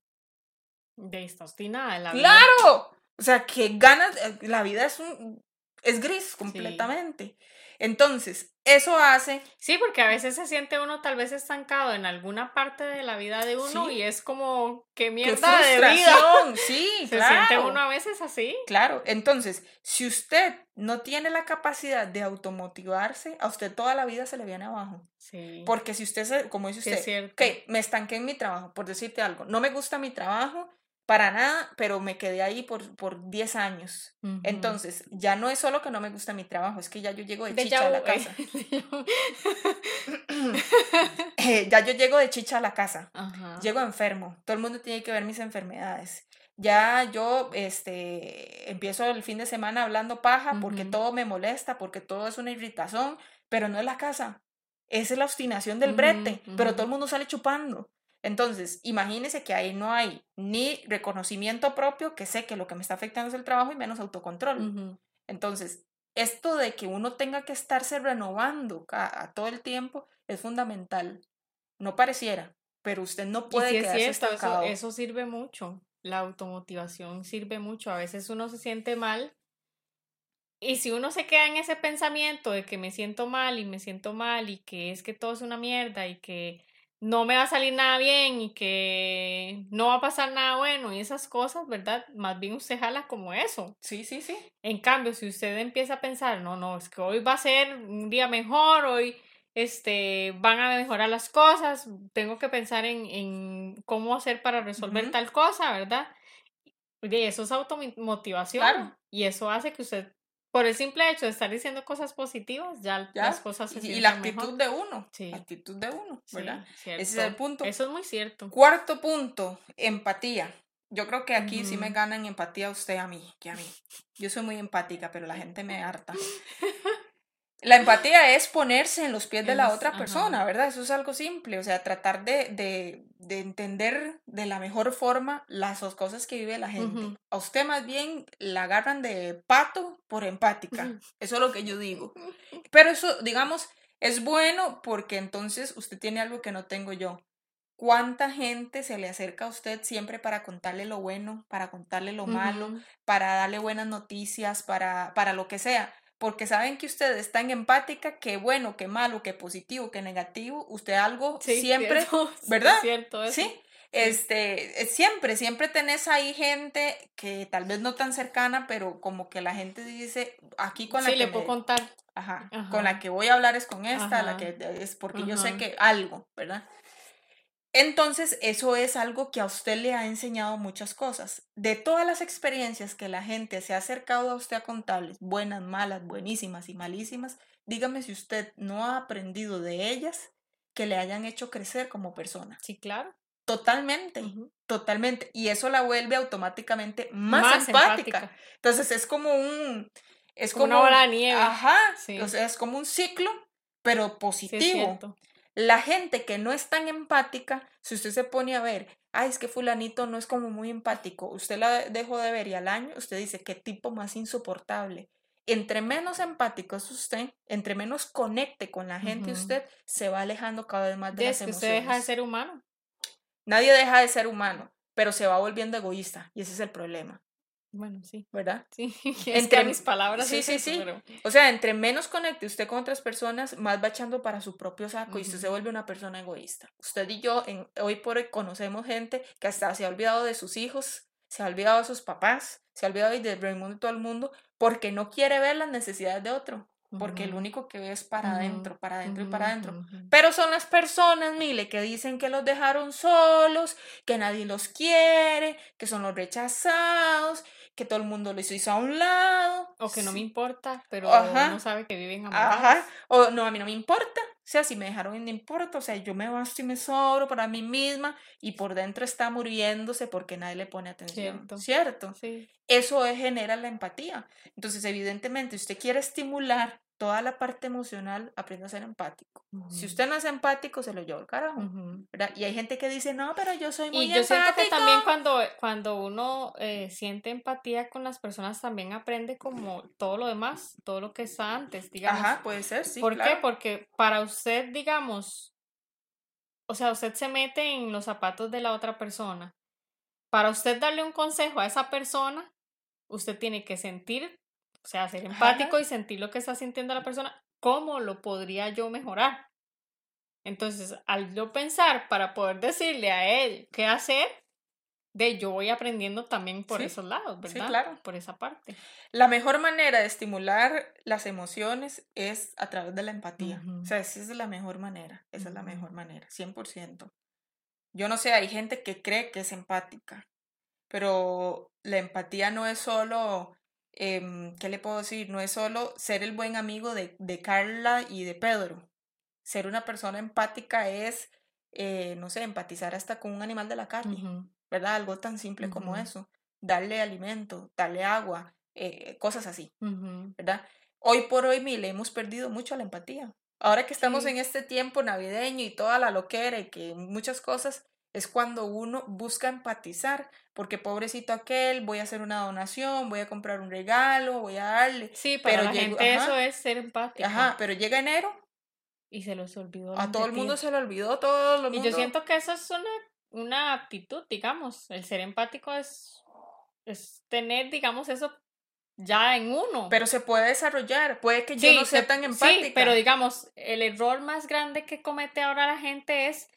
De esta obstinada ¡Claro! O sea, que ganas, eh, la vida es un, es gris completamente. Entonces, eso hace... Sí, porque a veces se siente uno tal vez estancado en alguna parte de la vida de uno y es como, qué mierda de vida. Sí, se siente uno a veces así. Claro, entonces, si usted no tiene la capacidad de automotivarse, a usted toda la vida se le viene abajo. Sí. Porque si usted, como dice usted, que me estanqué en mi trabajo, por decirte algo, no me gusta mi trabajo, para nada, pero me quedé ahí por, por 10 años. Entonces, ya no es solo que no me gusta mi trabajo, es que ya yo llego de, chicha a la casa. Eh, ya yo llego de chicha a la casa. Llego enfermo. Todo el mundo tiene que ver mis enfermedades. Ya yo este, empiezo el fin de semana hablando paja porque todo me molesta, porque todo es una irritación, pero no es la casa. Esa es la obstinación del brete, pero todo el mundo sale chupando. Entonces, imagínese que ahí no hay ni reconocimiento propio, que sé que lo que me está afectando es el trabajo y menos autocontrol. Entonces, esto de que uno tenga que estarse renovando a, todo el tiempo es fundamental. No pareciera, pero usted no puede y quedarse Eso, eso sirve mucho. La automotivación sirve mucho. A veces uno se siente mal y si uno se queda en ese pensamiento de que me siento mal y me siento mal y que es que todo es una mierda y que no me va a salir nada bien y que no va a pasar nada bueno y esas cosas, ¿verdad? Más bien usted jala como eso. Sí, sí, sí. En cambio, si usted empieza a pensar, no, no, es que hoy va a ser un día mejor, hoy este, van a mejorar las cosas, tengo que pensar en, en cómo hacer para resolver tal cosa, ¿verdad? Y eso es automotivación. Claro. Y eso hace que usted por el simple hecho de estar diciendo cosas positivas, ya, las cosas se Y, y la actitud de uno. Sí. La actitud de uno, ¿verdad? Ese es el punto. Eso es muy cierto. Cuarto punto, empatía. Yo creo que aquí sí me ganan empatía usted a mí, que a mí. Yo soy muy empática, pero la gente me harta. La empatía es ponerse en los pies de la otra persona, ¿verdad? Eso es algo simple, o sea, tratar de, de, de entender de la mejor forma las cosas que vive la gente. A usted más bien la agarran de pato por empática, eso es lo que yo digo. Pero eso, digamos, es bueno porque entonces usted tiene algo que no tengo yo. ¿Cuánta gente se le acerca a usted siempre para contarle lo bueno, para contarle lo malo, para darle buenas noticias, para, para lo que sea? Porque saben que usted es tan empática que bueno, que malo, que positivo, que negativo, usted algo siempre, ¿verdad? Sí, cierto, sí. Este, siempre, siempre tenés ahí gente que tal vez no tan cercana, pero como que la gente dice, aquí con la que le puedo contar. Ajá, con la que voy a hablar es con esta, la que es porque yo sé que algo, ¿verdad? Entonces, eso es algo que a usted le ha enseñado muchas cosas. De todas las experiencias que la gente se ha acercado a usted a contarles, buenas, malas, buenísimas y malísimas, dígame si usted no ha aprendido de ellas que le hayan hecho crecer como persona. Sí, claro. Totalmente, totalmente. Y eso la vuelve automáticamente más, empática. Entonces, es como un... Es como, una bola de nieve. Ajá. O sea, es como un ciclo, pero positivo. La gente que no es tan empática, si usted se pone a ver, ay, es que fulanito no es como muy empático, usted la dejó de ver y al año usted dice, qué tipo más insoportable. Entre menos empático es usted, entre menos conecte con la gente usted, se va alejando cada vez más de las emociones. usted deja de ser humano. Nadie deja de ser humano, pero se va volviendo egoísta y ese es el problema. Bueno, sí. ¿Verdad? Sí, entre mis palabras. Sí, sí, sí. O sea, entre menos conecte usted con otras personas, más va echando para su propio saco y usted se vuelve una persona egoísta. Usted y yo, en, hoy por hoy, conocemos gente que hasta se ha olvidado de sus hijos, se ha olvidado de sus papás, se ha olvidado de Raymond y todo el mundo, porque no quiere ver las necesidades de otro porque el único que ve es para adentro, para adentro y para adentro. Pero son las personas, Mile, que dicen que los dejaron solos, que nadie los quiere, que son los rechazados, que todo el mundo les hizo a un lado. O que no me importa, pero no sabe que viven amados. Ajá. O no, a mí no me importa. O sea, si me dejaron, no importa. O sea, yo me basto y me sobro para mí misma y por dentro está muriéndose porque nadie le pone atención. Cierto. ¿Cierto? Sí. Eso genera la empatía. Entonces, evidentemente, usted quiere estimular toda la parte emocional, aprenda a ser empático. Si usted no es empático, se lo lleva el carajo. Y hay gente que dice, no, pero yo soy muy empático. Y yo siento que también cuando, cuando uno eh, siente empatía con las personas, también aprende como todo lo demás, todo lo que está antes, digamos. Ajá, puede ser, sí. ¿Por qué? Porque para usted, digamos, o sea, usted se mete en los zapatos de la otra persona. Para usted darle un consejo a esa persona, usted tiene que sentir, o sea, ser empático y sentir lo que está sintiendo la persona, ¿cómo lo podría yo mejorar? Entonces, al yo pensar para poder decirle a él qué hacer, de yo voy aprendiendo también por esos lados, ¿verdad? Sí, claro. Por esa parte. La mejor manera de estimular las emociones es a través de la empatía. O sea, esa es la mejor manera, esa es la mejor manera, 100%. Yo no sé, hay gente que cree que es empática, pero la empatía no es solo, eh, ¿qué le puedo decir? No es solo ser el buen amigo de, de Carla y de Pedro. Ser una persona empática es, eh, no sé, empatizar hasta con un animal de la calle. ¿verdad? Algo tan simple como eso. Darle alimento, darle agua, eh, cosas así, ¿verdad? Hoy por hoy, Mile, hemos perdido mucho la empatía. Ahora que estamos en este tiempo navideño y toda la loquera y que muchas cosas, es cuando uno busca empatizar, porque pobrecito aquel, voy a hacer una donación, voy a comprar un regalo, voy a darle. Sí, para pero la gente eso es ser empático. Ajá, pero llega enero. Y se los olvidó. A todo el mundo se le olvidó, todo el mundo. Y yo siento que eso es una una aptitud, digamos. El ser empático es, es tener, digamos, eso ya en uno. Pero se puede desarrollar, puede que yo no sea tan empática. Sí, pero digamos, el error más grande que comete ahora la gente es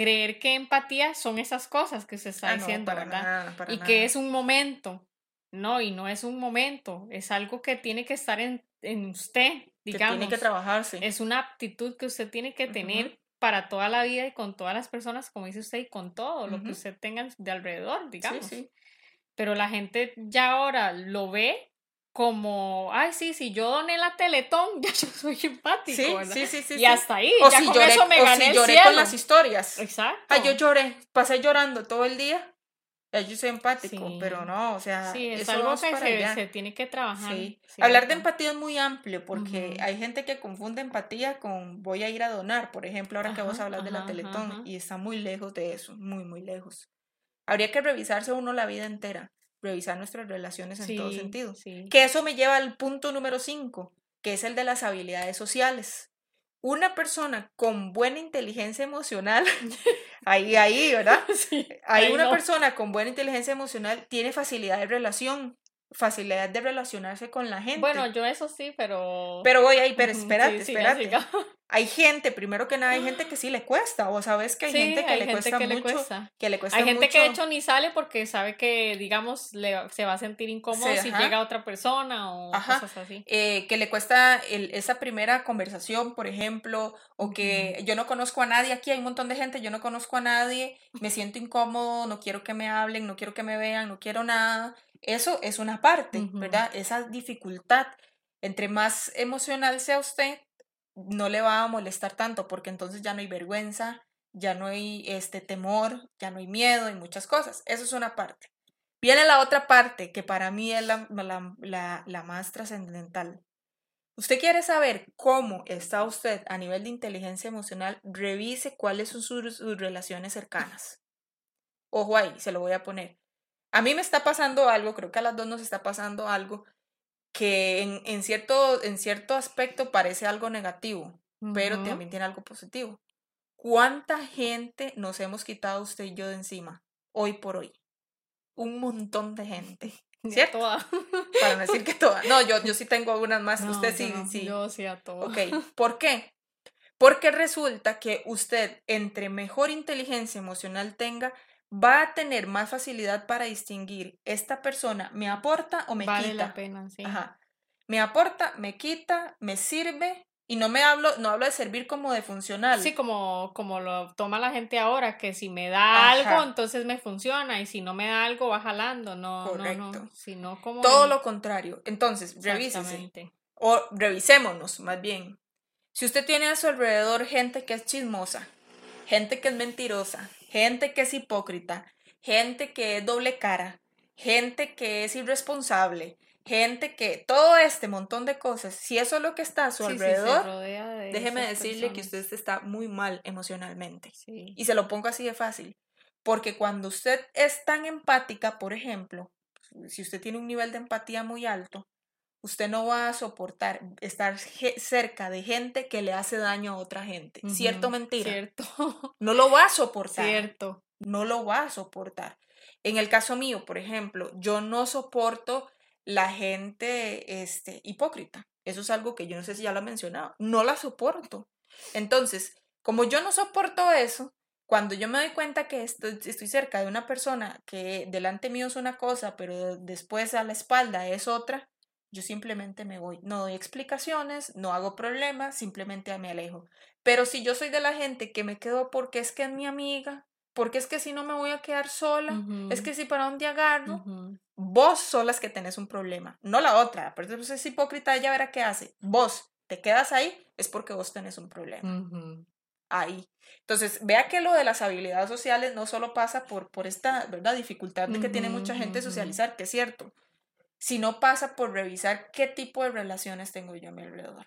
creer que empatía son esas cosas que se está ah, diciendo, ¿verdad? y que es un momento. No, y no es un momento, es algo que tiene que estar en, en usted, digamos. Que tiene que trabajarse. Es una aptitud que usted tiene que tener para toda la vida y con todas las personas, como dice usted, y con todo lo que usted tenga de alrededor, digamos. Sí, Pero la gente ya ahora lo ve como, ay, sí, si yo doné la Teletón, ya yo soy empático, sí, Sí, sí, Y hasta ahí, o ya si con lloré, eso me gané o si lloré con las historias. Exacto. Ay, yo lloré, pasé llorando todo el día yo soy empático, pero no, o sea, sí, es algo que se, tiene que trabajar. Sí. Hablar de empatía es muy amplio porque hay gente que confunde empatía con voy a ir a donar, por ejemplo, ahora que vamos a hablar de la Teletón y está muy lejos de eso, muy, muy lejos. Habría que revisarse uno la vida entera, revisar nuestras relaciones en todo sentido. Que eso me lleva al punto número cinco, que es el de las habilidades sociales una persona con buena inteligencia emocional, ahí, ahí, ¿verdad? Sí, Hay una persona con buena inteligencia emocional tiene facilidad de relación, facilidad de relacionarse con la gente. Bueno, yo eso sí, pero... Pero voy ahí, pero espérate, espérate. Hay gente, primero que nada, hay gente que sí le cuesta, o sabes que hay gente que, le, cuesta mucho, que le cuesta Hay gente que de hecho ni sale porque sabe que, digamos, le, se va a sentir incómodo si llega otra persona o cosas así. Eh, que le cuesta el, esa primera conversación, por ejemplo, o que yo no conozco a nadie aquí, hay un montón de gente, yo no conozco a nadie, me siento incómodo, no quiero que me hablen, no quiero que me vean, no quiero nada. Eso es una parte, ¿verdad? Esa dificultad. Entre más emocional sea usted, no le va a molestar tanto porque entonces ya no hay vergüenza, ya no hay este temor, ya no hay miedo y muchas cosas. Eso es una parte. Viene la otra parte que para mí es la, la, la, más trascendental. Usted quiere saber cómo está usted a nivel de inteligencia emocional, revise cuáles son sus, sus relaciones cercanas. Ojo ahí, se lo voy a poner. A mí me está pasando algo, creo que a las dos nos está pasando algo que en, en cierto, en cierto aspecto parece algo negativo, pero también tiene algo positivo. ¿Cuánta gente nos hemos quitado usted y yo de encima hoy por hoy? Un montón de gente. ¿Cierto? Para no decir que todas. No, yo, yo sí tengo algunas más. usted sí, sí. Yo sí a todas. Ok. ¿Por qué? Porque resulta que usted, entre mejor inteligencia emocional tenga, va a tener más facilidad para distinguir esta persona me aporta o me quita. Vale la pena, sí. Ajá. Me aporta, me quita, me sirve y no me hablo no hablo de servir como de funcional. Sí, como como lo toma la gente ahora que si me da algo entonces me funciona y si no me da algo va jalando, no Correcto. no, sino como Todo lo contrario. Entonces, revísese. O revisémonos más bien. Si usted tiene a su alrededor gente que es chismosa, gente que es mentirosa, gente que es hipócrita, gente que es doble cara, gente que es irresponsable, gente que todo este montón de cosas, si eso es lo que está a su alrededor, déjeme decirle que usted está muy mal emocionalmente. Y se lo pongo así de fácil, porque cuando usted es tan empática, por ejemplo, si usted tiene un nivel de empatía muy alto, usted no va a soportar estar cerca de gente que le hace daño a otra gente. ¿Cierto mentira? Cierto. No lo va a soportar. Cierto. No lo va a soportar. En el caso mío, por ejemplo, yo no soporto la gente este, hipócrita. Eso es algo que yo no sé si ya lo he mencionado. No la soporto. Entonces, como yo no soporto eso, cuando yo me doy cuenta que estoy, estoy cerca de una persona que delante mío es una cosa, pero después a la espalda es otra, yo simplemente me voy. No doy explicaciones, no hago problemas, simplemente me alejo. Pero si yo soy de la gente que me quedo porque es que es mi amiga, porque es que si no me voy a quedar sola, es que si para dónde agarro, vos solas que tenés un problema, no la otra. Pero si es hipócrita, ella verá qué hace. Vos te quedas ahí, es porque vos tenés un problema. Ahí. Entonces, vea que lo de las habilidades sociales no solo pasa por, por esta ¿verdad? dificultad de que tiene mucha gente socializar, que es cierto, sino pasa por revisar qué tipo de relaciones tengo yo a mi alrededor,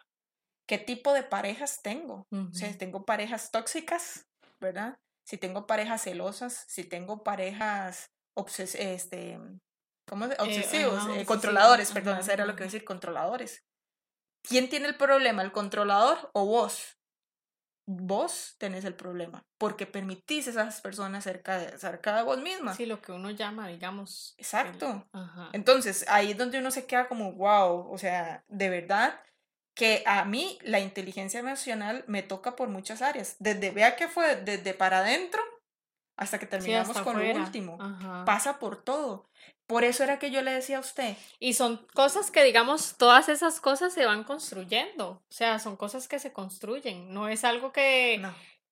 qué tipo de parejas tengo. O sea, tengo parejas tóxicas, ¿verdad? Si tengo parejas celosas, si tengo parejas obses este, ¿cómo eh, obsesivos, eh, controladores, perdón, eso era lo que decir, controladores. ¿Quién tiene el problema, el controlador o vos? Vos tenés el problema, porque permitís a esas personas cerca de, cerca de vos misma. Sí, lo que uno llama, digamos. Exacto. Entonces, ahí es donde uno se queda como, wow, o sea, de verdad que a mí la inteligencia emocional me toca por muchas áreas. Desde, vea que fue desde para adentro hasta que terminamos con lo último. Pasa por todo. Por eso era que yo le decía a usted. Y son cosas que, digamos, todas esas cosas se van construyendo. O sea, son cosas que se construyen. No es algo que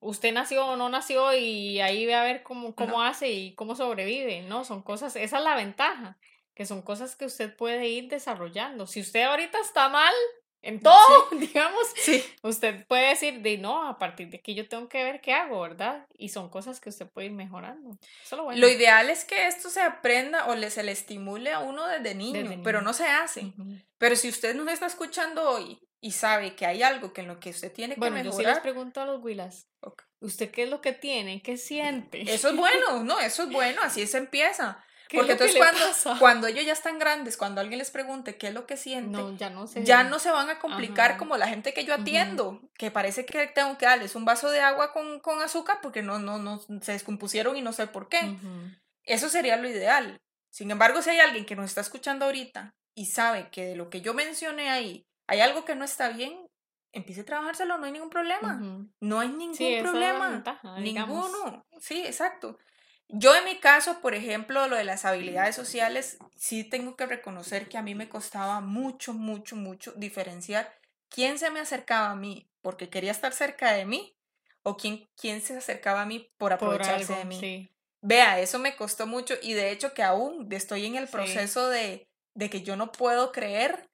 usted nació o no nació y ahí ve a ver cómo, cómo hace y cómo sobrevive. No, son cosas, esa es la ventaja, que son cosas que usted puede ir desarrollando. Si usted ahorita está mal, en todo, digamos. Sí. Usted puede decir, de no, a partir de aquí yo tengo que ver qué hago, ¿verdad? Y son cosas que usted puede ir mejorando. lo, ideal es que esto se aprenda o le, se le estimule a uno desde niño, pero no se hace. Pero si usted nos está escuchando hoy y sabe que hay algo que en lo que usted tiene que bueno, mejorar. Bueno, yo sí les pregunto a los Willas. ¿Usted qué es lo que tiene? ¿Qué siente? Eso es bueno, no, eso es bueno, así se empieza. Porque entonces cuando, cuando ellos ya están grandes, cuando alguien les pregunte qué es lo que sienten, ya, no se, ya no se van a complicar como la gente que yo atiendo, que parece que tengo que darles un vaso de agua con, con azúcar porque no, no, no se descompusieron y no sé por qué. Eso sería lo ideal. Sin embargo, si hay alguien que nos está escuchando ahorita y sabe que de lo que yo mencioné ahí hay algo que no está bien, empiece a trabajárselo, no hay ningún problema. No hay ningún problema. Ninguno. Sí, exacto. Yo en mi caso, por ejemplo, lo de las habilidades sociales, sí tengo que reconocer que a mí me costaba mucho, mucho, mucho diferenciar quién se me acercaba a mí porque quería estar cerca de mí o quién, quién se acercaba a mí por aprovecharse de mí. Vea, eso me costó mucho y de hecho que aún estoy en el proceso de, de que yo no puedo creer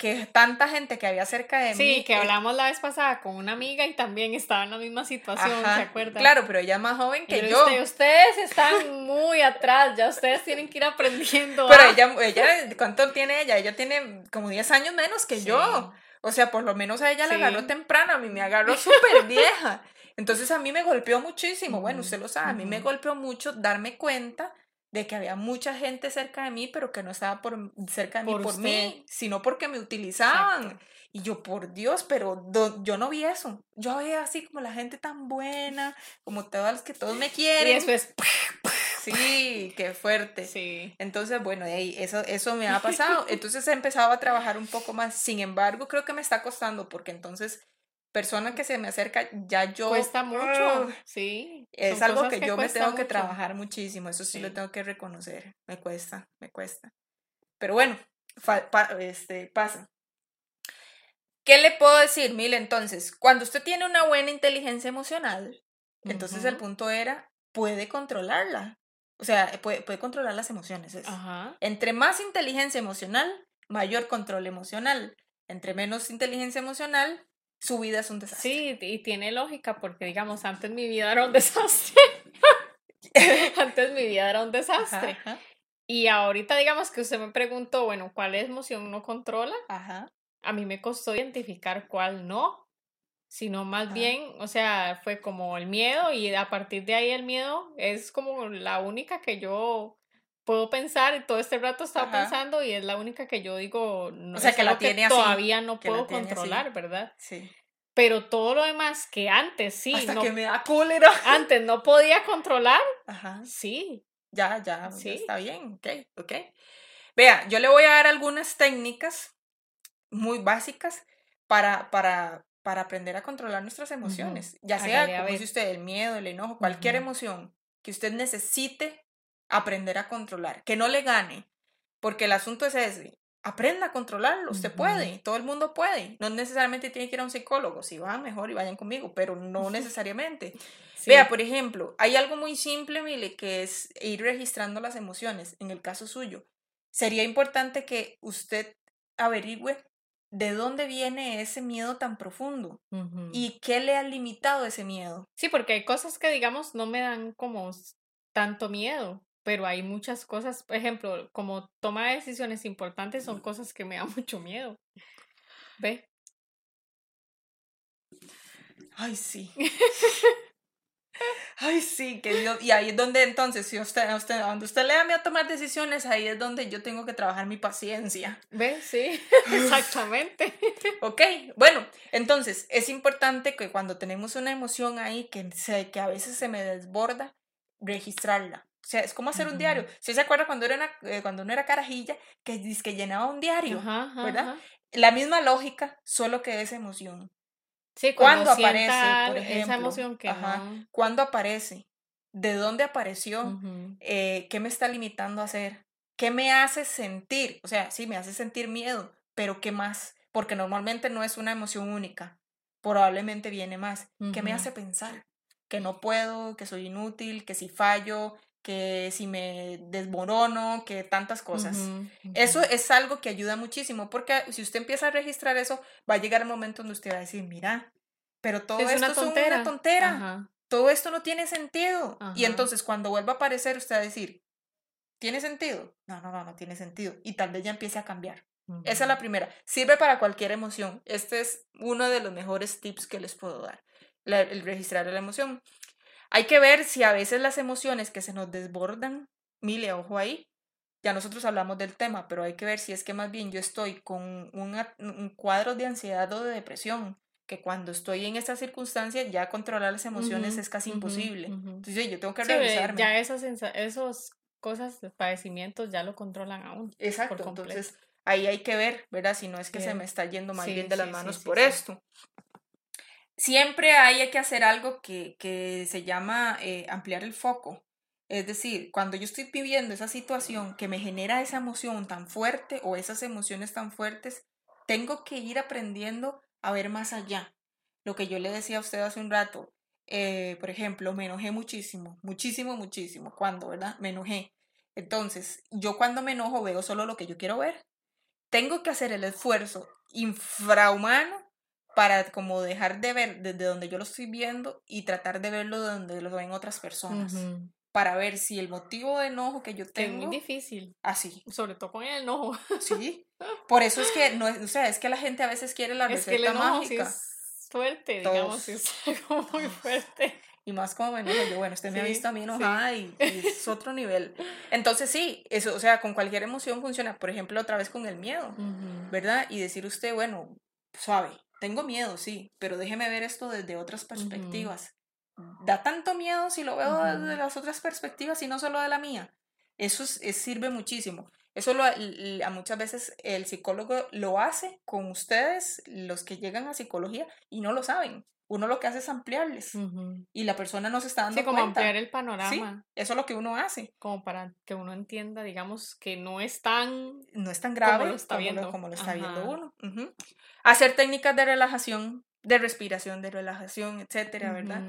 que tanta gente que había cerca de mí. Sí, que hablamos la vez pasada con una amiga y también estaba en la misma situación, ¿se acuerdan? Claro, pero ella es más joven que yo. ustedes están muy atrás, ya ustedes tienen que ir aprendiendo. Pero ella, ella, ¿cuánto tiene ella? Ella tiene como 10 años menos que yo. O sea, por lo menos a ella la agarró temprano, a mí me agarró súper vieja. Entonces a mí me golpeó muchísimo, bueno, usted lo sabe, a mí me golpeó mucho darme cuenta de que había mucha gente cerca de mí, pero que no estaba por, cerca de mí por mí, sino porque me utilizaban. Y yo, por Dios, pero yo no vi eso. Yo veía así como la gente tan buena, como todas las que todos me quieren. Y eso es... Sí, qué fuerte. Sí. Entonces, bueno, eso, eso me ha pasado. Entonces he empezado a trabajar un poco más. Sin embargo, creo que me está costando porque entonces persona que se me acerca, ya yo... Cuesta mucho, sí. Es algo que, yo me tengo que trabajar muchísimo, eso sí, lo tengo que reconocer, me cuesta, me cuesta. Pero bueno, este, pasa. ¿Qué le puedo decir, Mil? Entonces, cuando usted tiene una buena inteligencia emocional, entonces el punto era, puede controlarla. O sea, puede, puede controlar las emociones. Entre más inteligencia emocional, mayor control emocional. Entre menos inteligencia emocional, su vida es un desastre. Sí, y tiene lógica porque, digamos, antes mi vida era un desastre. antes mi vida era un desastre. Y ahorita, digamos que usted me preguntó, bueno, ¿cuál emoción uno controla? Ajá. A mí me costó identificar cuál no, sino más bien, o sea, fue como el miedo y a partir de ahí el miedo es como la única que yo puedo pensar y todo este rato estaba pensando y es la única que yo digo, no, o sea, que la tiene todavía no puedo controlar, ¿verdad? Sí. Pero todo lo demás que antes sí. Hasta que me da cólera. Antes no podía controlar. Ajá. Sí. Ya, ya, sí. está bien, ok, ok. Vea, yo le voy a dar algunas técnicas muy básicas para, para, para aprender a controlar nuestras emociones. Ya sea, como dice usted, el miedo, el enojo, cualquier emoción que usted necesite aprender a controlar, que no le gane, porque el asunto es ese, aprenda a controlarlo, usted puede, todo el mundo puede, no necesariamente tiene que ir a un psicólogo, si va mejor y vayan conmigo, pero no necesariamente. Vea, por ejemplo, hay algo muy simple, Mile, que es ir registrando las emociones, en el caso suyo. Sería importante que usted averigüe de dónde viene ese miedo tan profundo y qué le ha limitado ese miedo. Sí, porque hay cosas que, digamos, no me dan como tanto miedo, pero hay muchas cosas, por ejemplo, como toma de decisiones importantes son cosas que me dan mucho miedo. ¿Ve? Ay, sí. Ay, sí, que Dios. Y ahí es donde entonces, si usted, usted, donde usted le da a tomar decisiones, ahí es donde yo tengo que trabajar mi paciencia. ¿Ves? Sí, exactamente. ok, bueno, entonces es importante que cuando tenemos una emoción ahí que, se, que a veces se me desborda, registrarla. O sea, es como hacer un diario. Si se acuerda cuando, era eh, cuando uno era carajilla, que, que llenaba un diario, ¿verdad? La misma lógica, solo que es emoción. Sí, cuando, aparece, por ejemplo. Esa emoción que ¿Cuándo aparece? ¿De dónde apareció? Eh, ¿Qué me está limitando a hacer? ¿Qué me hace sentir? O sea, sí, me hace sentir miedo, pero ¿qué más? Porque normalmente no es una emoción única. Probablemente viene más. ¿Qué me hace pensar? Que no puedo, que soy inútil, que si fallo, que si me desmorono, que tantas cosas. Eso es algo que ayuda muchísimo, porque si usted empieza a registrar eso, va a llegar el momento donde usted va a decir, mira, pero todo esto es una tontera, todo esto no tiene sentido. Y entonces cuando vuelva a aparecer, usted va a decir, ¿tiene sentido? No, no, no, no tiene sentido. Y tal vez ya empiece a cambiar. Esa es la primera. Sirve para cualquier emoción. Este es uno de los mejores tips que les puedo dar, el registrar la emoción. Hay que ver si a veces las emociones que se nos desbordan, mire, ojo ahí, ya nosotros hablamos del tema, pero hay que ver si es que más bien yo estoy con un cuadro de ansiedad o de depresión, que cuando estoy en esta circunstancia ya controlar las emociones es casi imposible. Entonces yo tengo que revisarme. Ya esas, esos cosas, padecimientos ya lo controlan aún. Exacto, entonces ahí hay que ver, ¿verdad? Si no es que se me está yendo más bien de las manos por esto siempre hay que hacer algo que, que se llama eh, ampliar el foco. Es decir, cuando yo estoy viviendo esa situación que me genera esa emoción tan fuerte o esas emociones tan fuertes, tengo que ir aprendiendo a ver más allá. Lo que yo le decía a usted hace un rato, eh, por ejemplo, me enojé muchísimo, muchísimo, muchísimo. ¿Cuándo, verdad? Me enojé. Entonces, yo cuando me enojo veo solo lo que yo quiero ver. Tengo que hacer el esfuerzo infrahumano para como dejar de ver desde donde yo lo estoy viendo y tratar de verlo de donde lo ven otras personas. Para ver si el motivo de enojo que yo tengo. Es muy difícil. Así. Sobre todo con el enojo. Sí. Por eso es que, no es, o sea, es que la gente a veces quiere la receta que el mágica. es fuerte, digamos, es algo muy fuerte. Y más como me enojo yo, bueno, usted me ha visto a mí enojada y, es otro nivel. Entonces sí, eso, o sea, con cualquier emoción funciona. Por ejemplo, otra vez con el miedo, ¿verdad? Y decir usted, bueno, suave, tengo miedo, sí, pero déjeme ver esto desde otras perspectivas. Da tanto miedo si lo veo desde las otras perspectivas y no solo de la mía. Eso sirve muchísimo. Eso lo, a muchas veces el psicólogo lo hace con ustedes, los que llegan a psicología, y no lo saben. Uno lo que hace es ampliarles y la persona no se está dando sí, como ampliar el panorama. eso es lo que uno hace. Como para que uno entienda, digamos, que no es tan... No es tan grave como lo está viendo, como lo, está viendo uno. Hacer técnicas de relajación, de respiración, de relajación, etcétera, ¿verdad?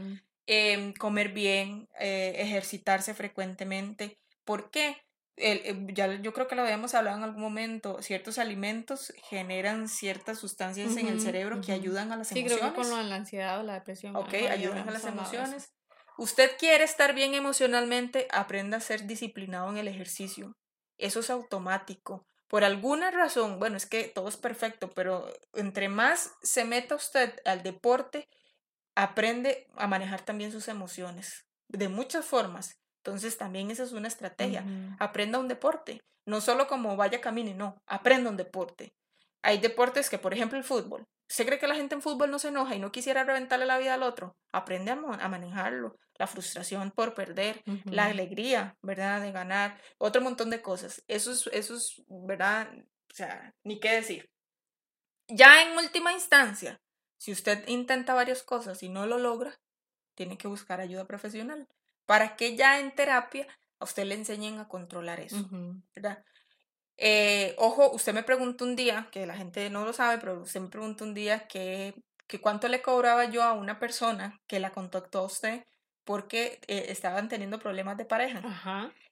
Em, comer bien, eh, ejercitarse frecuentemente. ¿Por qué? El, ya yo creo que lo habíamos hablado en algún momento, ciertos alimentos generan ciertas sustancias en el cerebro que ayudan a las emociones. Sí, creo que con la ansiedad o la depresión. Ok, ayudan a las emociones. Usted quiere estar bien emocionalmente, aprenda a ser disciplinado en el ejercicio. Eso es automático por alguna razón, bueno, es que todo es perfecto, pero entre más se meta usted al deporte, aprende a manejar también sus emociones de muchas formas. Entonces también esa es una estrategia. Aprenda un deporte, no solo como vaya camine, no, aprenda un deporte. Hay deportes que, por ejemplo, el fútbol. ¿Usted cree que la gente en fútbol no se enoja y no quisiera reventarle la vida al otro? Aprende a, manejarlo. La frustración por perder, la alegría, ¿verdad? De ganar, otro montón de cosas. Eso es, eso es, ¿verdad? O sea, ni qué decir. Ya en última instancia, si usted intenta varias cosas y no lo logra, tiene que buscar ayuda profesional para que ya en terapia a usted le enseñen a controlar eso, ¿verdad? Eh, ojo, usted me preguntó un día, que la gente no lo sabe, pero usted me preguntó un día que, que cuánto le cobraba yo a una persona que la contactó a usted porque eh, estaban teniendo problemas de pareja.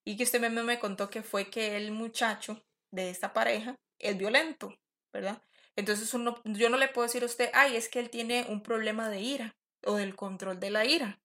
Y que usted me, me contó que fue que el muchacho de esta pareja es violento, ¿verdad? Entonces uno, yo no le puedo decir a usted, ay, es que él tiene un problema de ira o del control de la ira.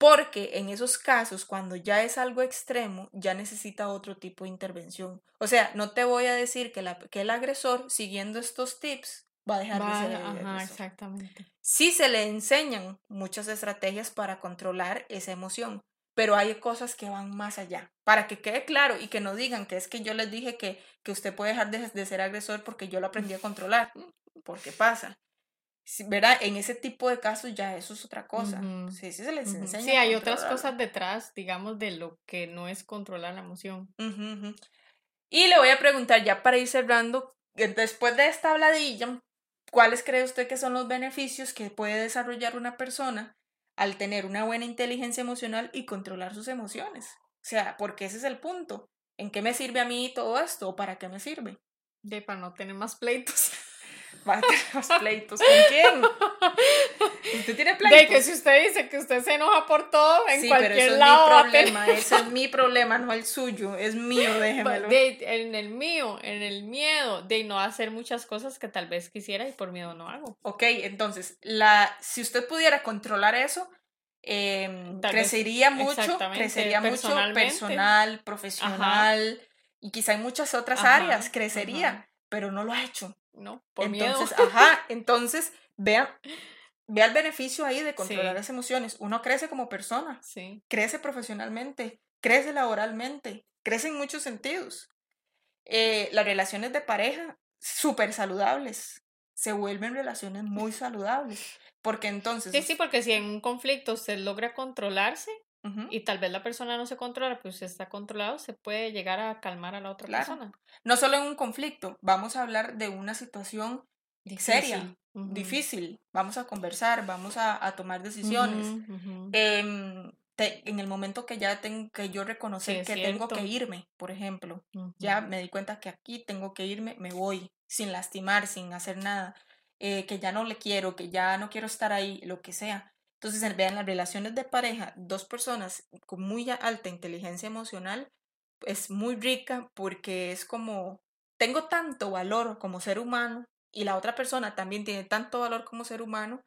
Porque en esos casos, cuando ya es algo extremo, ya necesita otro tipo de intervención. O sea, no te voy a decir que, la, que el agresor, siguiendo estos tips, va a dejar de ser ajá, exactamente. Sí se le enseñan muchas estrategias para controlar esa emoción, pero hay cosas que van más allá. Para que quede claro y que no digan que es que yo les dije que, que usted puede dejar de, de ser agresor porque yo lo aprendí a controlar. Porque pasa. ¿Verdad? En ese tipo de casos ya eso es otra cosa. Sí, sí se les enseña. Sí, hay otras cosas detrás, digamos, de lo que no es controlar la emoción. y le voy a preguntar ya para ir cerrando, después de esta habladilla, ¿cuáles cree usted que son los beneficios que puede desarrollar una persona al tener una buena inteligencia emocional y controlar sus emociones? O sea, porque ese es el punto. ¿En qué me sirve a mí todo esto o para qué me sirve? De para no tener más pleitos. Va a tener más pleitos. ¿Con quién? ¿Usted tiene pleitos? De que si usted dice que usted se enoja por todo, en sí, cualquier pero eso lado. Es mi problema, ese es mi problema, no el suyo. Es mío, déjemelo. De, en el mío, en el miedo de no hacer muchas cosas que tal vez quisiera y por miedo no hago. Ok, entonces, la, si usted pudiera controlar eso, eh, crecería mucho, crecería mucho personal, profesional y quizá en muchas otras áreas crecería, pero no lo ha hecho. No, por entonces, ajá, entonces vea, vea el beneficio ahí de controlar las emociones. Uno crece como persona, sí. crece profesionalmente, crece laboralmente, crece en muchos sentidos. Eh, las relaciones de pareja, súper saludables, se vuelven relaciones muy saludables. Porque entonces... Sí, sí, porque si en un conflicto se logra controlarse, y tal vez la persona no se controla, pero si está controlado, se puede llegar a calmar a la otra persona. No solo en un conflicto, vamos a hablar de una situación seria, difícil. Vamos a conversar, vamos a, tomar decisiones. Em, en el momento que ya tengo que yo reconocer que tengo que irme, por ejemplo, ya me di cuenta que aquí tengo que irme, me voy sin lastimar, sin hacer nada, eh, que ya no le quiero, que ya no quiero estar ahí, lo que sea entonces, vean las relaciones de pareja, dos personas con muy alta inteligencia emocional, es muy rica porque es como, tengo tanto valor como ser humano y la otra persona también tiene tanto valor como ser humano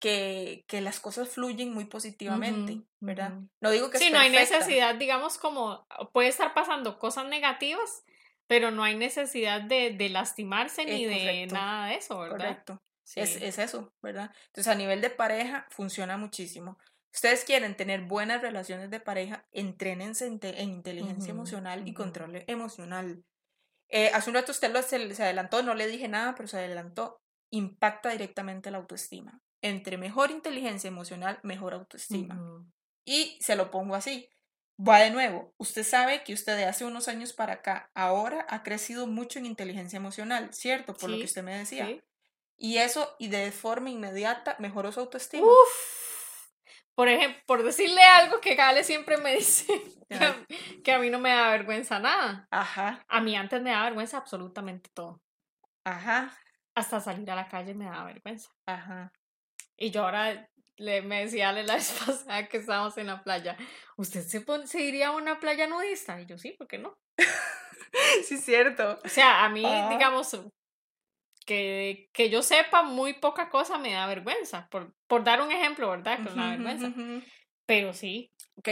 que, que las cosas fluyen muy positivamente, ¿verdad? No digo que sí, no hay necesidad, digamos, como puede estar pasando cosas negativas, pero no hay necesidad de, de lastimarse ni de nada de eso, ¿verdad? Correcto. Es, es, eso, ¿verdad? Entonces a nivel de pareja funciona muchísimo. Ustedes quieren tener buenas relaciones de pareja, entrénense en, inteligencia emocional y control emocional. Eh, hace un rato usted lo, se, se, adelantó, no le dije nada, pero se adelantó. Impacta directamente la autoestima. Entre mejor inteligencia emocional, mejor autoestima. Y se lo pongo así. Va de nuevo, usted sabe que usted de hace unos años para acá, ahora ha crecido mucho en inteligencia emocional, ¿cierto? Por lo que usted me decía. Sí. Y eso, y de forma inmediata, mejoró su autoestima. Uf. Por ejemplo, por decirle algo que Gale siempre me dice, que a, mí no me da vergüenza nada. Ajá. A mí antes me da vergüenza absolutamente todo. Ajá. Hasta salir a la calle me da vergüenza. Ajá. Y yo ahora le, me decía a la vez pasada que estábamos en la playa, ¿usted se, se iría a una playa nudista? Y yo sí, ¿por qué no? sí, es cierto. O sea, a mí, digamos, que, que yo sepa muy poca cosa me da vergüenza, por, por dar un ejemplo, ¿verdad? Que me da vergüenza. Pero sí. Ok,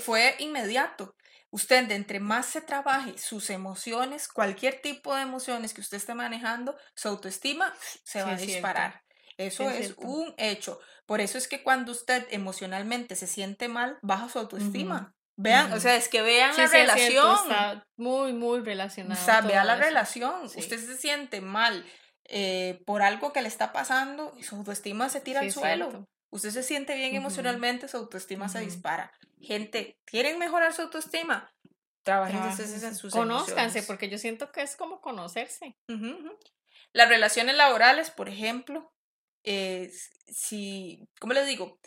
fue inmediato. Usted, de entre más se trabaje sus emociones, cualquier tipo de emociones que usted esté manejando, su autoestima se va a disparar. Eso es, un hecho. Por eso es que cuando usted emocionalmente se siente mal, baja su autoestima. Vean, o sea, es que vean la relación. está muy, muy relacionado. O sea, vean la relación. Usted se siente mal eh, por algo que le está pasando y su autoestima se tira al suelo. Usted se siente bien emocionalmente, su autoestima se dispara. Gente, ¿quieren mejorar su autoestima? Trabajen en sus Conózcanse, porque yo siento que es como conocerse. Las relaciones laborales, por ejemplo, si, ¿cómo les digo?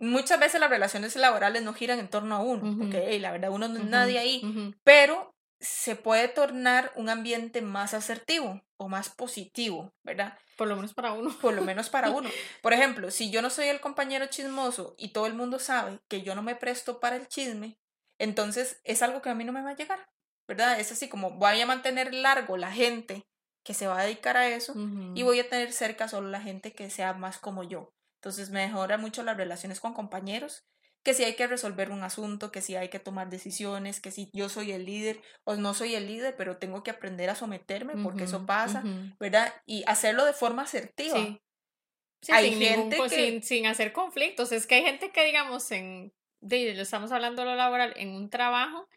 Muchas veces las relaciones laborales no giran en torno a uno, porque la verdad uno no es nadie ahí, pero se puede tornar un ambiente más asertivo o más positivo, ¿verdad? Por lo menos para uno. Por lo menos para uno. Por ejemplo, si yo no soy el compañero chismoso y todo el mundo sabe que yo no me presto para el chisme, entonces es algo que a mí no me va a llegar, ¿verdad? Es así como voy a mantener largo la gente que se va a dedicar a eso y voy a tener cerca solo la gente que sea más como yo. Entonces mejora mucho las relaciones con compañeros que si hay que resolver un asunto, que si hay que tomar decisiones, que si yo soy el líder o no soy el líder, pero tengo que aprender a someterme porque eso pasa, ¿verdad? Y hacerlo de forma asertiva. Sí. hay sin gente que... sin, hacer conflictos. Es que hay gente que, digamos, en, de, lo estamos hablando de lo laboral, en un trabajo,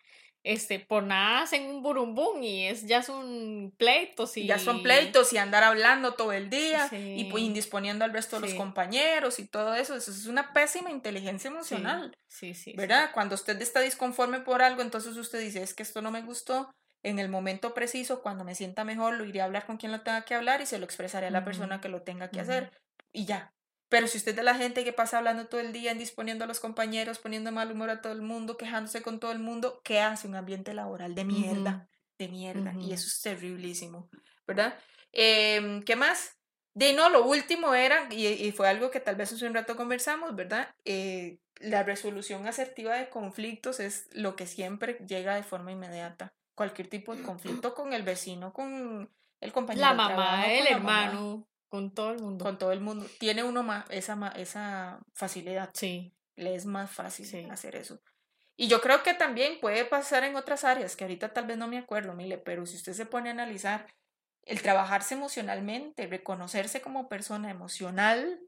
este, por nada hacen un burumbum y es, ya son pleitos y... Ya son pleitos y andar hablando todo el día y pues, indisponiendo al resto de los compañeros y todo eso. Eso es una pésima inteligencia emocional. Sí, sí. ¿Verdad? Cuando usted está disconforme por algo, entonces usted dice, es que esto no me gustó. En el momento preciso, cuando me sienta mejor, lo iré a hablar con quien lo tenga que hablar y se lo expresaré a la persona que lo tenga que hacer. Y ya, pero si usted es de la gente que pasa hablando todo el día, indisponiendo a los compañeros, poniendo mal humor a todo el mundo, quejándose con todo el mundo, ¿qué hace un ambiente laboral de mierda? De mierda. Y eso es terriblísimo, ¿verdad? Em, ¿Qué más? De no, lo último era, y, fue algo que tal vez hace un rato conversamos, ¿verdad? Eh, la resolución asertiva de conflictos es lo que siempre llega de forma inmediata. Cualquier tipo de conflicto con el vecino, con el compañero. La mamá, el hermano. Con todo el mundo. Con todo el mundo. Tiene uno más esa, esa facilidad. Sí. Le es más fácil hacer eso. Y yo creo que también puede pasar en otras áreas, que ahorita tal vez no me acuerdo, Mile, pero si usted se pone a analizar el trabajarse emocionalmente, reconocerse como persona emocional,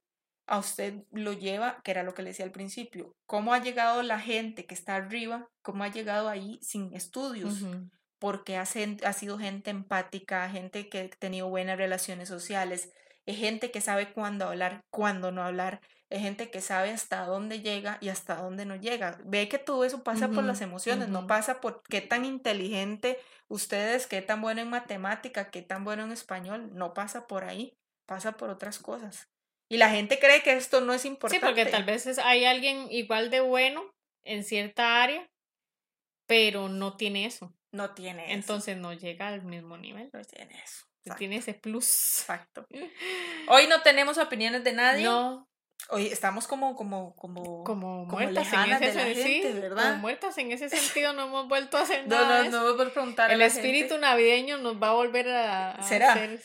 a usted lo lleva, que era lo que le decía al principio, cómo ha llegado la gente que está arriba, cómo ha llegado ahí sin estudios, porque ha, ha sido gente empática, gente que ha tenido buenas relaciones sociales, es gente que sabe cuándo hablar, cuándo no hablar, es gente que sabe hasta dónde llega y hasta dónde no llega. Ve que todo eso pasa por las emociones, no pasa por qué tan inteligente ustedes, qué tan bueno en matemática, qué tan bueno en español, no pasa por ahí, pasa por otras cosas. Y la gente cree que esto no es importante. Sí, porque tal vez hay alguien igual de bueno en cierta área, pero no tiene eso. No tiene eso. Entonces no llega al mismo nivel. No tiene eso. Tiene ese plus. Exacto. Hoy no tenemos opiniones de nadie. No. Hoy estamos como, como, como, como, muertas en ese sentido, ¿verdad? Como muertas en ese sentido, no hemos vuelto a hacer nada. No, no, no hemos preguntar. El espíritu navideño nos va a volver a, ¿Será? hacer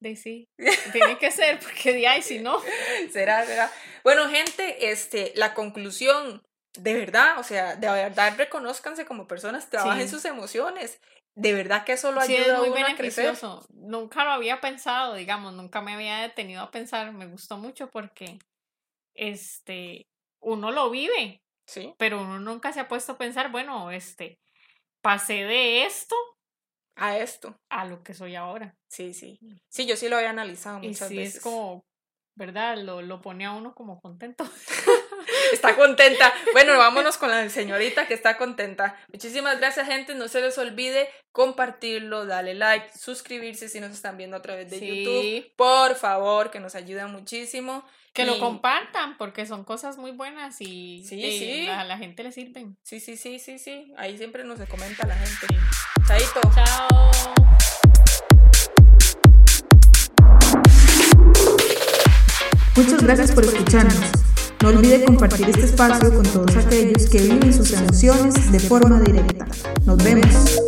de sí. Tiene que ser, porque de ahí si no. será, será. Bueno, gente, este, la conclusión, de verdad, o sea, de verdad reconozcanse como personas, trabajen sus emociones de verdad que eso lo ayuda a uno a crecer. Nunca lo había pensado, digamos, nunca me había detenido a pensar, me gustó mucho porque este uno lo vive. Sí. Pero uno nunca se ha puesto a pensar, bueno, este pasé de esto a esto, a lo que soy ahora. Sí, sí. Mm. Sí, yo sí lo había analizado muchas y sí, es como ¿verdad? Lo, lo pone a uno como contento. está contenta. Bueno, vámonos con la señorita que está contenta. Muchísimas gracias, gente. No se les olvide compartirlo, darle like, suscribirse si nos están viendo a través de YouTube. Por favor, que nos ayudan muchísimo. Que lo compartan, porque son cosas muy buenas y, sí, A, la gente le sirven. Sí, sí, sí, sí, sí. Ahí siempre nos comenta la gente. Chaito. Chao. Muchas gracias por escucharnos. No olvide compartir este espacio con todos aquellos que viven sus emociones de forma directa. Nos vemos.